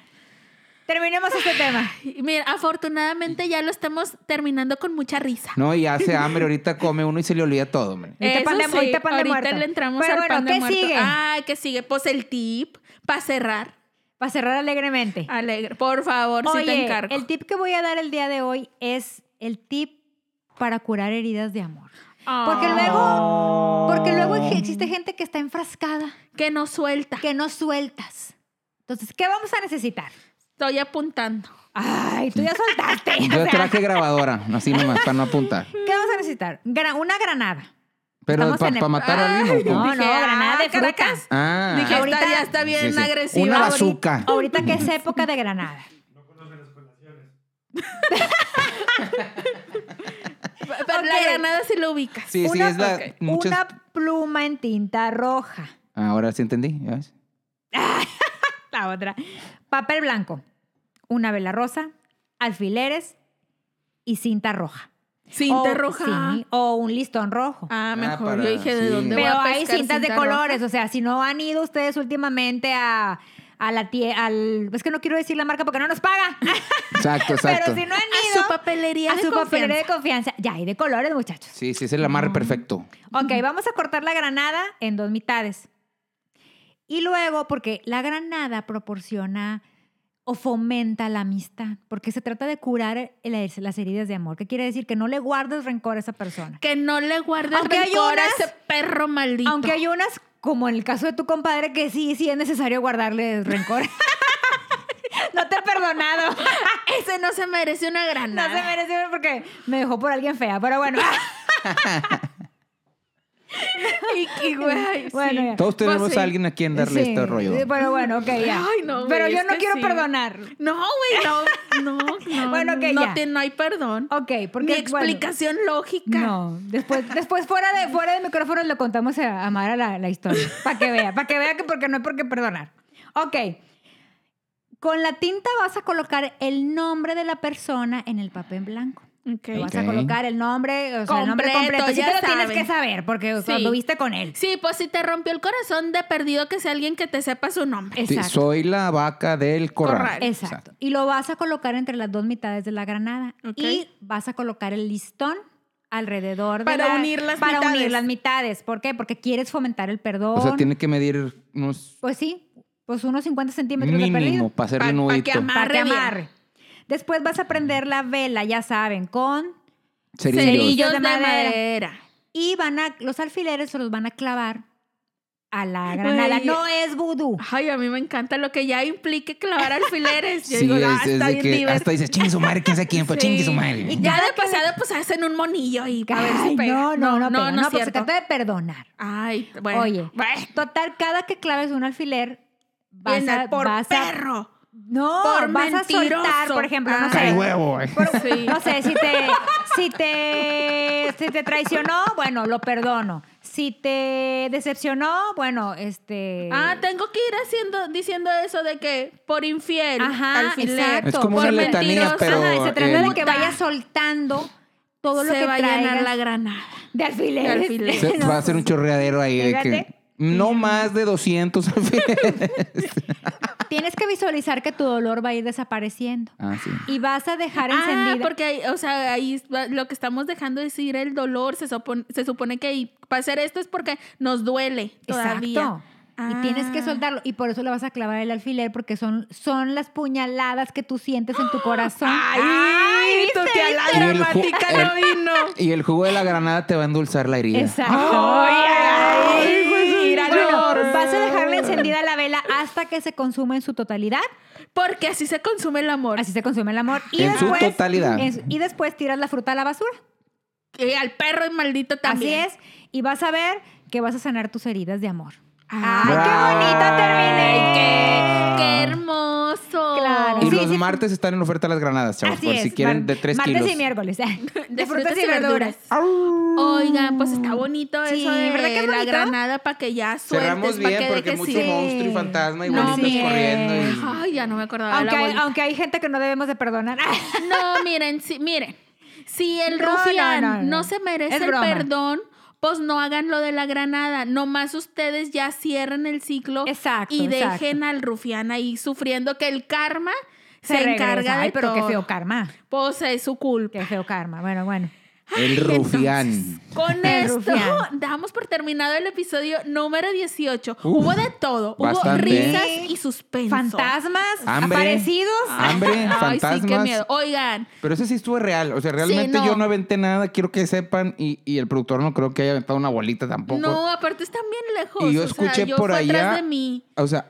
Terminemos este tema. Mira, afortunadamente ya lo estamos terminando con mucha risa. No, y hace hambre, ahorita come uno y se le olvida todo, hombre. Ahorita pan de- Eso sí, ahorita pan de ahorita muerto. le entramos Pero al bueno, pan de ¿qué muerto. sigue? Ay, ¿qué sigue? Pues el tip para cerrar. Para cerrar alegremente. Alegre. Por favor, si te Oye, encargo. el tip que voy a dar el día de hoy es el tip para curar heridas de amor. Porque luego, porque luego existe gente que está enfrascada, Que no suelta. que no sueltas. Entonces, ¿qué vamos a necesitar? Estoy apuntando. Ay, tú ya soltaste. O Yo sea, traje grabadora, así nomás, para no apuntar. ¿Qué vamos a necesitar? Gra- una granada. Pero para el- matar a alguien. ¿o Ay, cómo? No, Dije, no, ah, granada de. Caracas. Ah, Dije, ahorita- ya está bien Sí, sí. agresiva. Una bazooka. Ahorita que es época de granada. No conocen las colaciones. Pero la Ok. granada sí lo ubicas. Sí, sí, Una- es la. ok. muchas- Una pluma en tinta roja. Ah, Ahora sí entendí. ¿ya ves? La otra. Papel blanco. Una vela rosa. Alfileres. Y cinta roja. Cinta O- roja. sí, o un listón rojo. Ah, Ah, mejor. para- Yo dije, ¿de sí. dónde voy Pero a hay cintas de roja? colores. O sea, si no han ido ustedes últimamente a, a la al Es que no quiero decir la marca porque no nos paga. Exacto, exacto. Pero si no han A ido su papelería a de su papelería de confianza. confianza. Ya hay de colores, muchachos. Sí, sí, es el amarre perfecto. Ok, vamos a cortar la granada en dos mitades. Y luego, porque la granada proporciona o fomenta la amistad, porque se trata de curar las heridas de amor. ¿Qué quiere decir? Que no le guardes rencor a esa persona. Que no le guardes Aunque rencor a ese perro maldito. Aunque hay unas, como en el caso de tu compadre, que sí, sí es necesario guardarle rencor. no te he perdonado. Ese no se merece una No granada. se merece porque me dejó por alguien fea, pero bueno. Y, y, güey, Bueno, sí. ya. Todos Pues tenemos sí. a alguien a quien darle Sí, este rollo. sí, Pero bueno, ok, ya. Ay, no, güey, pero yo no quiero sí. perdonar. No, güey, no, no, no. Bueno, ok, no, ya. te- no hay perdón. Ok, porque Ni bueno, explicación lógica. No, después, después fuera de fuera de micrófono le contamos a, a Mara la, la historia. Para que vea, para que vea que porque no hay por qué perdonar. Ok. Con la tinta vas a colocar el nombre de la persona en el papel blanco. Ok. Le vas a colocar el nombre, o sea, el nombre Completo, completo. Sí ya te lo tienes que saber, porque Sí. cuando viste con él. Sí, pues si te rompió el corazón de perdido que sea alguien que te sepa su nombre. Sí, Exacto. soy la vaca del corral. Corral. Exacto. Y lo vas a colocar entre las dos mitades de la granada. Y vas a colocar el listón alrededor de Para la- unir las para mitades. unir las mitades. ¿Por qué? Porque quieres fomentar el perdón. O sea, tiene que medir unos Pues sí, pues unos 50 centímetros de mínimo perdido. para hacerle Pa- nudito. que Para que Amarre bien. amarre. Después vas a prender la vela, ya saben, con... Cerillos. Cerillos de, de madera. madera. Y van a... Los alfileres se los van a clavar a la granada. Güey. No es vudú. Ay, a mí me encanta lo que ya implique clavar alfileres. Yo Sí, digo, ah, es, es está de bien que hasta dice, chingue su madre, quién sabe quién, pues Sí. chingue su madre. Y Ya de pasada, pues hacen un monillo y a ver si Ay, pega. no, no, no, no, pega. no, no, es pero se trata de perdonar. Ay, bueno. Oye, bueno. total, cada que claves un alfiler, vas Bien, a... por vas a- perro. No, por vas a soltar, por ejemplo, no Ah. sé. Huevo, eh. güey. Sí. No sé, si te, si te, si te traicionó, bueno, lo perdono. Si te decepcionó, bueno, este... Ah, tengo que ir haciendo, diciendo eso de que por infiel, Ajá, alfiler. exacto. Es como por una letanía, pero... Ajá, se trata el- de que vayas soltando todo lo se que va a llenar la granada. de alfileres. De alfileres. se- No, va a ser un chorreadero ahí de que... No más de 200 alfileres. Tienes que visualizar que tu dolor va a ir desapareciendo. Ah, sí. Y vas a dejar Ah, encendida. porque, ahí, o sea, ahí lo que estamos dejando es ir el dolor. Se, supone, se supone que ahí- para hacer esto es porque nos duele todavía. Exacto. Y tienes que Ah. soltarlo. Y por eso le vas a clavar el alfiler, porque son, son las puñaladas que tú sientes en tu corazón. ¡Ay! tu tía la Y el ju- dramática no vino. Y el jugo de la granada te va a endulzar la herida. Exacto. ¡Ay, ay, hasta que se consume en su totalidad. Porque así se consume el amor. Así se consume el amor. Y En su después, totalidad. en su- y después tiras la fruta a la basura. Y al perro y maldito también. Así es. Y vas a ver que vas a sanar tus heridas de amor. Ah. ¡Ay, qué bonito terminé! Ay, qué, qué hermoso. Claro. Y Sí, los sí, martes están en oferta las granadas, chavos, Así por es. si quieren de 3 martes kilos. y miércoles. De, De frutas y verduras. Oigan, pues está bonito Sí, eso de ¿verdad que es la bonito? granada para que ya sueltes. Cerramos bien que porque dejes mucho ir. monstruo y fantasma y No, bolitas corriendo. Y... Ay, ya no me acordaba Aunque de la hay, bolita. aunque hay gente que no debemos de perdonar. No, miren, sí, miren. Si el No, rufián no, no, no, no. se merece Es el broma. perdón, pues no hagan lo de la granada. Nomás ustedes ya cierren el ciclo Exacto, y exacto. dejen al rufián ahí sufriendo que el karma se, encarga de Ay, pero qué todo. feo karma. Pues es su culpa. Qué feo karma. Bueno, bueno. El rufián. Con El esto rufián. damos por terminado el episodio número 18. Uf, Hubo de todo. bastante. Hubo risas y suspenso. Fantasmas, Hambre. aparecidos. Hambre, Ay, sí, qué fantasmas. miedo. Oigan, Pero ese sí estuvo real. O sea, realmente no. yo no aventé nada. Quiero que sepan. Y, y el productor no creo que haya aventado una bolita tampoco. no, aparte están bien lejos. Y yo o sea, escuché yo por fue atrás allá- de mí. O sea,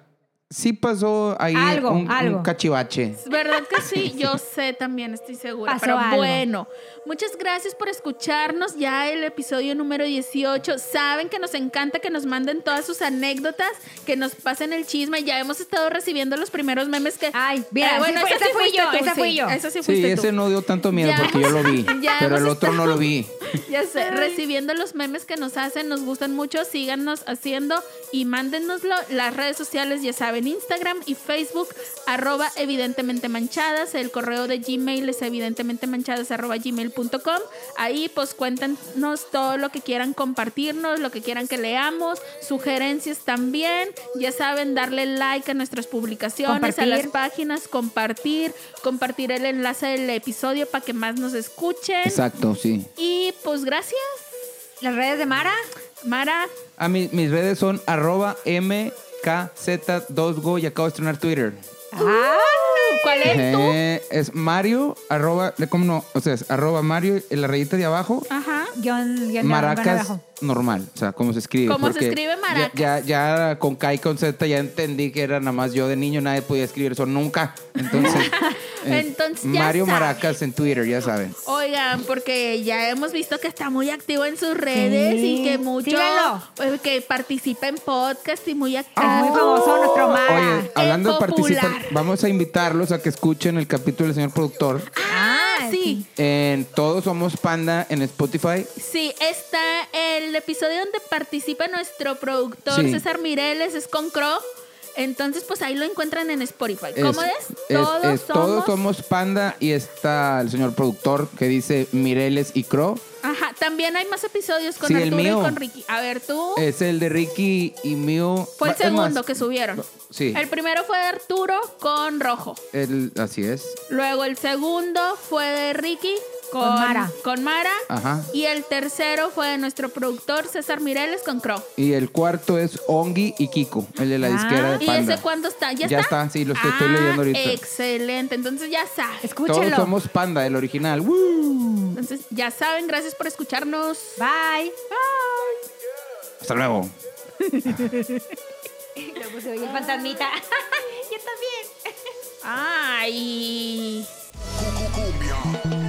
sí pasó ahí Algo, un, un algo. cachivache. ¿Verdad que sí? Yo sé también, estoy segura. Pasó Pero algo. bueno, muchas gracias por escucharnos. Ya el episodio número 18. Saben que nos encanta que nos manden todas sus anécdotas, que nos pasen el chisme. Ya hemos estado recibiendo los primeros memes que. Ay, mira, sí fue- esa ese fui yo, tú, ese sí, fui yo. Esa sí Sí, fuiste tú. ese no dio tanto miedo Ya porque yo lo vi. pero el otro no lo vi. Ya sé, recibiendo los memes que nos hacen, nos gustan mucho. Síganos haciendo y mándennoslo. Las redes sociales, ya saben, Instagram y Facebook, arroba evidentemente manchadas. El correo de Gmail es evidentemente manchadas arroba gmail.com. Ahí pues cuéntenos todo lo que quieran compartirnos, lo que quieran que leamos, sugerencias también. Ya saben, darle like a nuestras publicaciones, a las páginas, compartir, compartir el enlace del episodio para que más nos escuchen. Exacto, sí. Y pues gracias, Las redes de Mara. Mara. A mi- mis redes son arroba mkz2go y acabo de estrenar Twitter. Ah, ¿Cuál es tú? Eh, es Mario, arroba, ¿cómo no? O sea, es arroba Mario en la rayita de abajo, Ajá. guion, guion Maracas abajo. normal, o sea, cómo se escribe. ¿Cómo se porque escribe ya- Maracas? Ya, ya, con K y con Z ya entendí que era nada más yo de niño, nadie podía escribir eso nunca. Entonces, eh, Entonces, ya Mario saben. Maracas en Twitter, ya saben. Oigan, porque ya hemos visto que está muy activo en sus redes Sí. y que mucho Síganlo. eh, que participa en podcast y muy activo. Es muy famoso nuestro Mara. Oye, hablando de popular. participar, vamos a invitarlos a que escuchen el capítulo del señor productor. Ah, sí. En Todos Somos Panda en Spotify. Sí, está el episodio donde participa nuestro productor Sí. César Mireles, es con Crow. Entonces, pues ahí lo encuentran en Spotify. ¿Cómo es? es- Todos es somos. Todos Somos Panda y está el señor productor que dice Mireles y Crow. Ajá, también hay más episodios con Sí, el Arturo y mío. con Ricky. A ver, tú. Es el de Ricky y mío. Fue el segundo que subieron. Sí. El primero fue de Arturo con Rojo. el- así es. Luego el segundo fue de Ricky con, Con Mara. con Mara. Ajá. Y el tercero fue de nuestro productor César Mireles con Crow. Y el cuarto es Ongi y Kiko, el de la Ah, disquera de ¿Y Panda. ese cuándo está? ¿Ya, Ya está? está, sí, lo estoy- estoy Ah, leyendo ahorita. Excelente. Entonces ya saben. Todos Escúchenlo. somos Panda, el original. ¡Woo! Entonces ya saben. Gracias por escucharnos. Bye. Hasta luego. Luego se oye el fantasmita. Yo también. Ay. Cumbia.